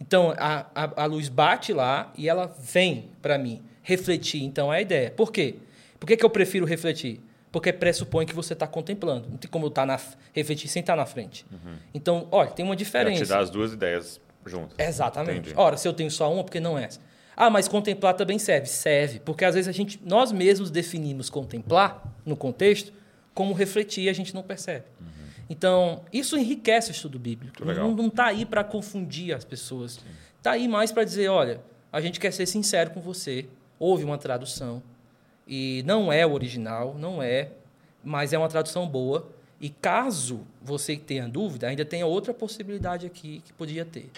Então, a, a, a luz bate lá e ela vem para mim refletir. Então, é a ideia. Por quê? Por que, que eu prefiro refletir? Porque pressupõe que você está contemplando. Não tem como eu tá na, refletir sem estar na frente. Então, olha, tem uma diferença. te dar as duas ideias juntas. Exatamente. Entendi. Ora, se eu tenho só uma, por que não essa? Ah, mas contemplar também serve. Serve. Porque às vezes a gente, nós mesmos definimos contemplar, no contexto, como refletir e a gente não percebe. Então, isso enriquece o estudo bíblico. Não está aí para confundir as pessoas. Está aí mais para dizer, olha, a gente quer ser sincero com você. Houve uma tradução. E não é o original, não é, mas é uma tradução boa. E caso você tenha dúvida, ainda tem outra possibilidade aqui que podia ter.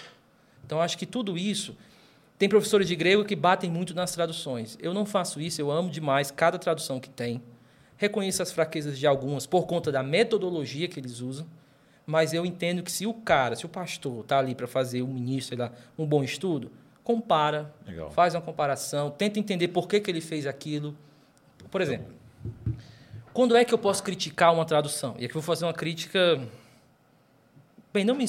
Então, acho que tudo isso. Tem professores de grego que batem muito nas traduções. Eu não faço isso, eu amo demais cada tradução que tem. Reconheço as fraquezas de algumas por conta da metodologia que eles usam. Mas eu entendo que se o cara, se o pastor está ali para fazer, o ministro, sei lá, um bom estudo, compara, Legal. faz uma comparação, tenta entender por que, que ele fez aquilo. Por exemplo, quando é que eu posso criticar uma tradução? E aqui eu vou fazer uma crítica. Bem, não me.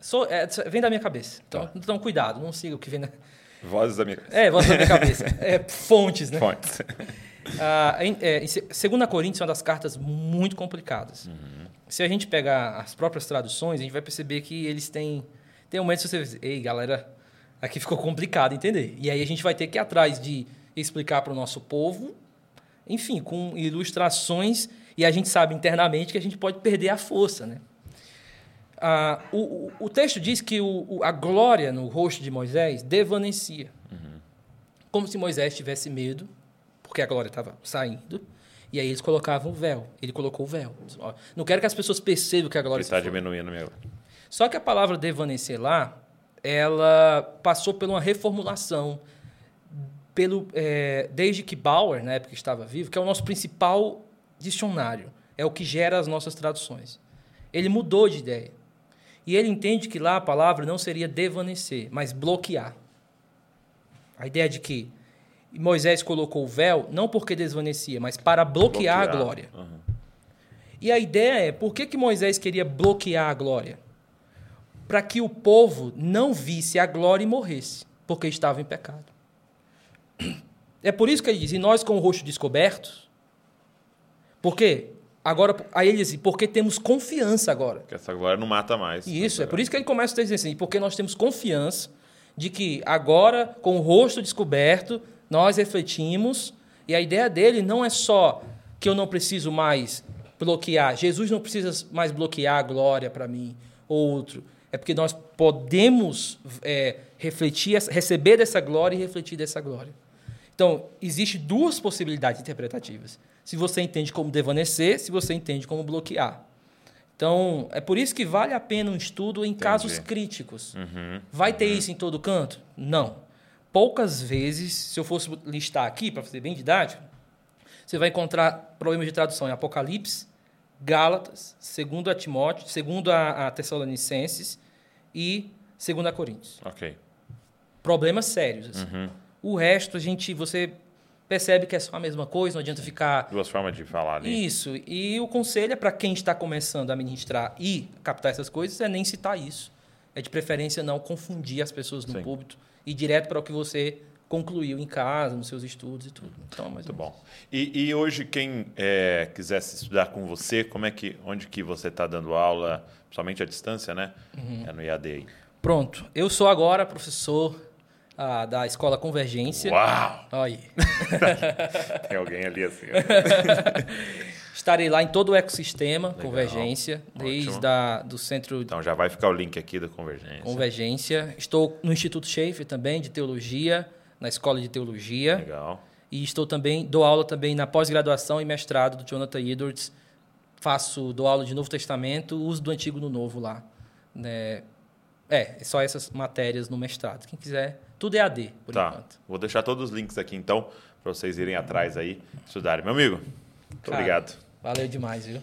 Sou, é, vem da minha cabeça. Então, Tá. então, cuidado, não siga o que vem da. [LAUGHS] Vozes da minha É, voz da minha cabeça. É, fontes, né? fontes. [LAUGHS] Ah, em, é, em se- 2 Coríntios é uma das cartas muito complicadas. Se a gente pegar as próprias traduções, a gente vai perceber que eles têm. Tem um momento que você diz, ei, galera, aqui ficou complicado entender. E aí a gente vai ter que ir atrás de explicar para o nosso povo, enfim, com ilustrações, e a gente sabe internamente que a gente pode perder a força, né? Ah, o, o- texto diz que o- a glória no rosto de Moisés devanecia. Como se Moisés tivesse medo, porque a glória estava saindo, e aí eles colocavam o véu. Ele colocou o véu. Não quero que as pessoas percebam que a glória está diminuindo meu. Só que a palavra devanecer lá, ela passou por uma reformulação pelo é, desde que Bauer, na época estava vivo, que é o nosso principal dicionário, é o que gera as nossas traduções. Ele mudou de ideia. E ele entende que lá a palavra não seria devanecer, mas bloquear. A ideia de que Moisés colocou o véu não porque desvanecia, mas para bloquear, Bloquear. a glória. Uhum. E a ideia é, por que, que Moisés queria bloquear a glória? Para que o povo não visse a glória e morresse, porque estava em pecado. É por isso que ele diz, e nós com o rosto descoberto, por quê? Agora, aí ele diz, assim, porque temos confiança agora. Que essa glória não mata mais. Isso, é por isso que ele começa a dizer assim, porque nós temos confiança de que agora, com o rosto descoberto, nós refletimos, e a ideia dele não é só que eu não preciso mais bloquear, Jesus não precisa mais bloquear a glória para mim, ou outro. É porque nós podemos é, refletir, receber dessa glória e refletir dessa glória. Então, existe duas possibilidades interpretativas. Se você entende como devanecer, se você entende como bloquear. Então, é por isso que vale a pena um estudo em casos críticos. Uhum. Vai ter isso em todo canto? Não. Poucas vezes, se eu fosse listar aqui, para ser bem didático, você vai encontrar problemas de tradução em Apocalipse, Gálatas, 2 a Timóteo, 2 a, a Tessalonicenses e 2 a Coríntios. Ok. Problemas sérios. assim. Uhum. O resto, a gente, você percebe que é só a mesma coisa, não adianta ficar Duas formas de falar ali. isso. E o conselho é para quem está começando a ministrar e captar essas coisas é nem citar isso. É de preferência não confundir as pessoas no Sim. púlpito e ir direto para o que você concluiu em casa, nos seus estudos e tudo. Então, Muito bom. E, e hoje, quem é, quisesse estudar com você, como é que, onde que você está dando aula, principalmente à distância, né? Uhum. É no IAD aí. Pronto. Eu sou agora professor ah, da Escola Convergência. Uau! Olha aí. [LAUGHS] Tem alguém ali assim. [LAUGHS] Estarei lá em todo o ecossistema Convergência, Ótimo. desde a, do Centro Então já vai ficar o link aqui da Convergência. Convergência. Estou no Instituto Schaefer também, de Teologia, na Escola de Teologia. Legal. E estou também, dou aula também na pós-graduação e mestrado do Jonathan Edwards. Faço, dou aula de Novo Testamento, uso do Antigo no Novo lá. né? É, só essas matérias no mestrado. Quem quiser, tudo é AD, por tá. enquanto. Vou deixar todos os links aqui então, para vocês irem atrás aí, estudarem. Meu amigo, muito Cara, obrigado. Valeu demais, viu?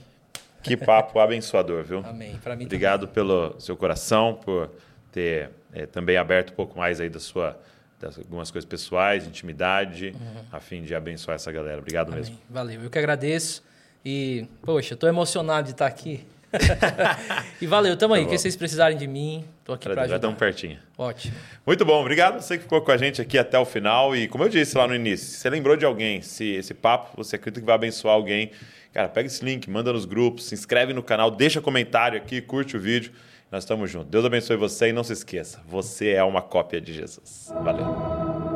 Que papo abençoador, viu? Amém. Para mim Obrigado pelo seu coração, por ter eh, também aberto um pouco mais aí da sua, das algumas coisas pessoais, intimidade, a fim de abençoar essa galera. Obrigado também. mesmo. Amém. Valeu. Eu que agradeço. E, poxa, estou emocionado de estar aqui. [LAUGHS] e valeu, tamo aí. Tá O bom. que vocês precisarem de mim, tô aqui para Já ajudar. estamos pertinho. Ótimo. Muito bom, obrigado você que ficou com a gente aqui até o final. E como eu disse lá no início, se você lembrou de alguém, se esse papo você acredita que vai abençoar alguém, cara, pega esse link, manda nos grupos, se inscreve no canal, deixa comentário aqui, curte o vídeo. Nós estamos juntos. Deus abençoe você e não se esqueça, você é uma cópia de Jesus. Valeu.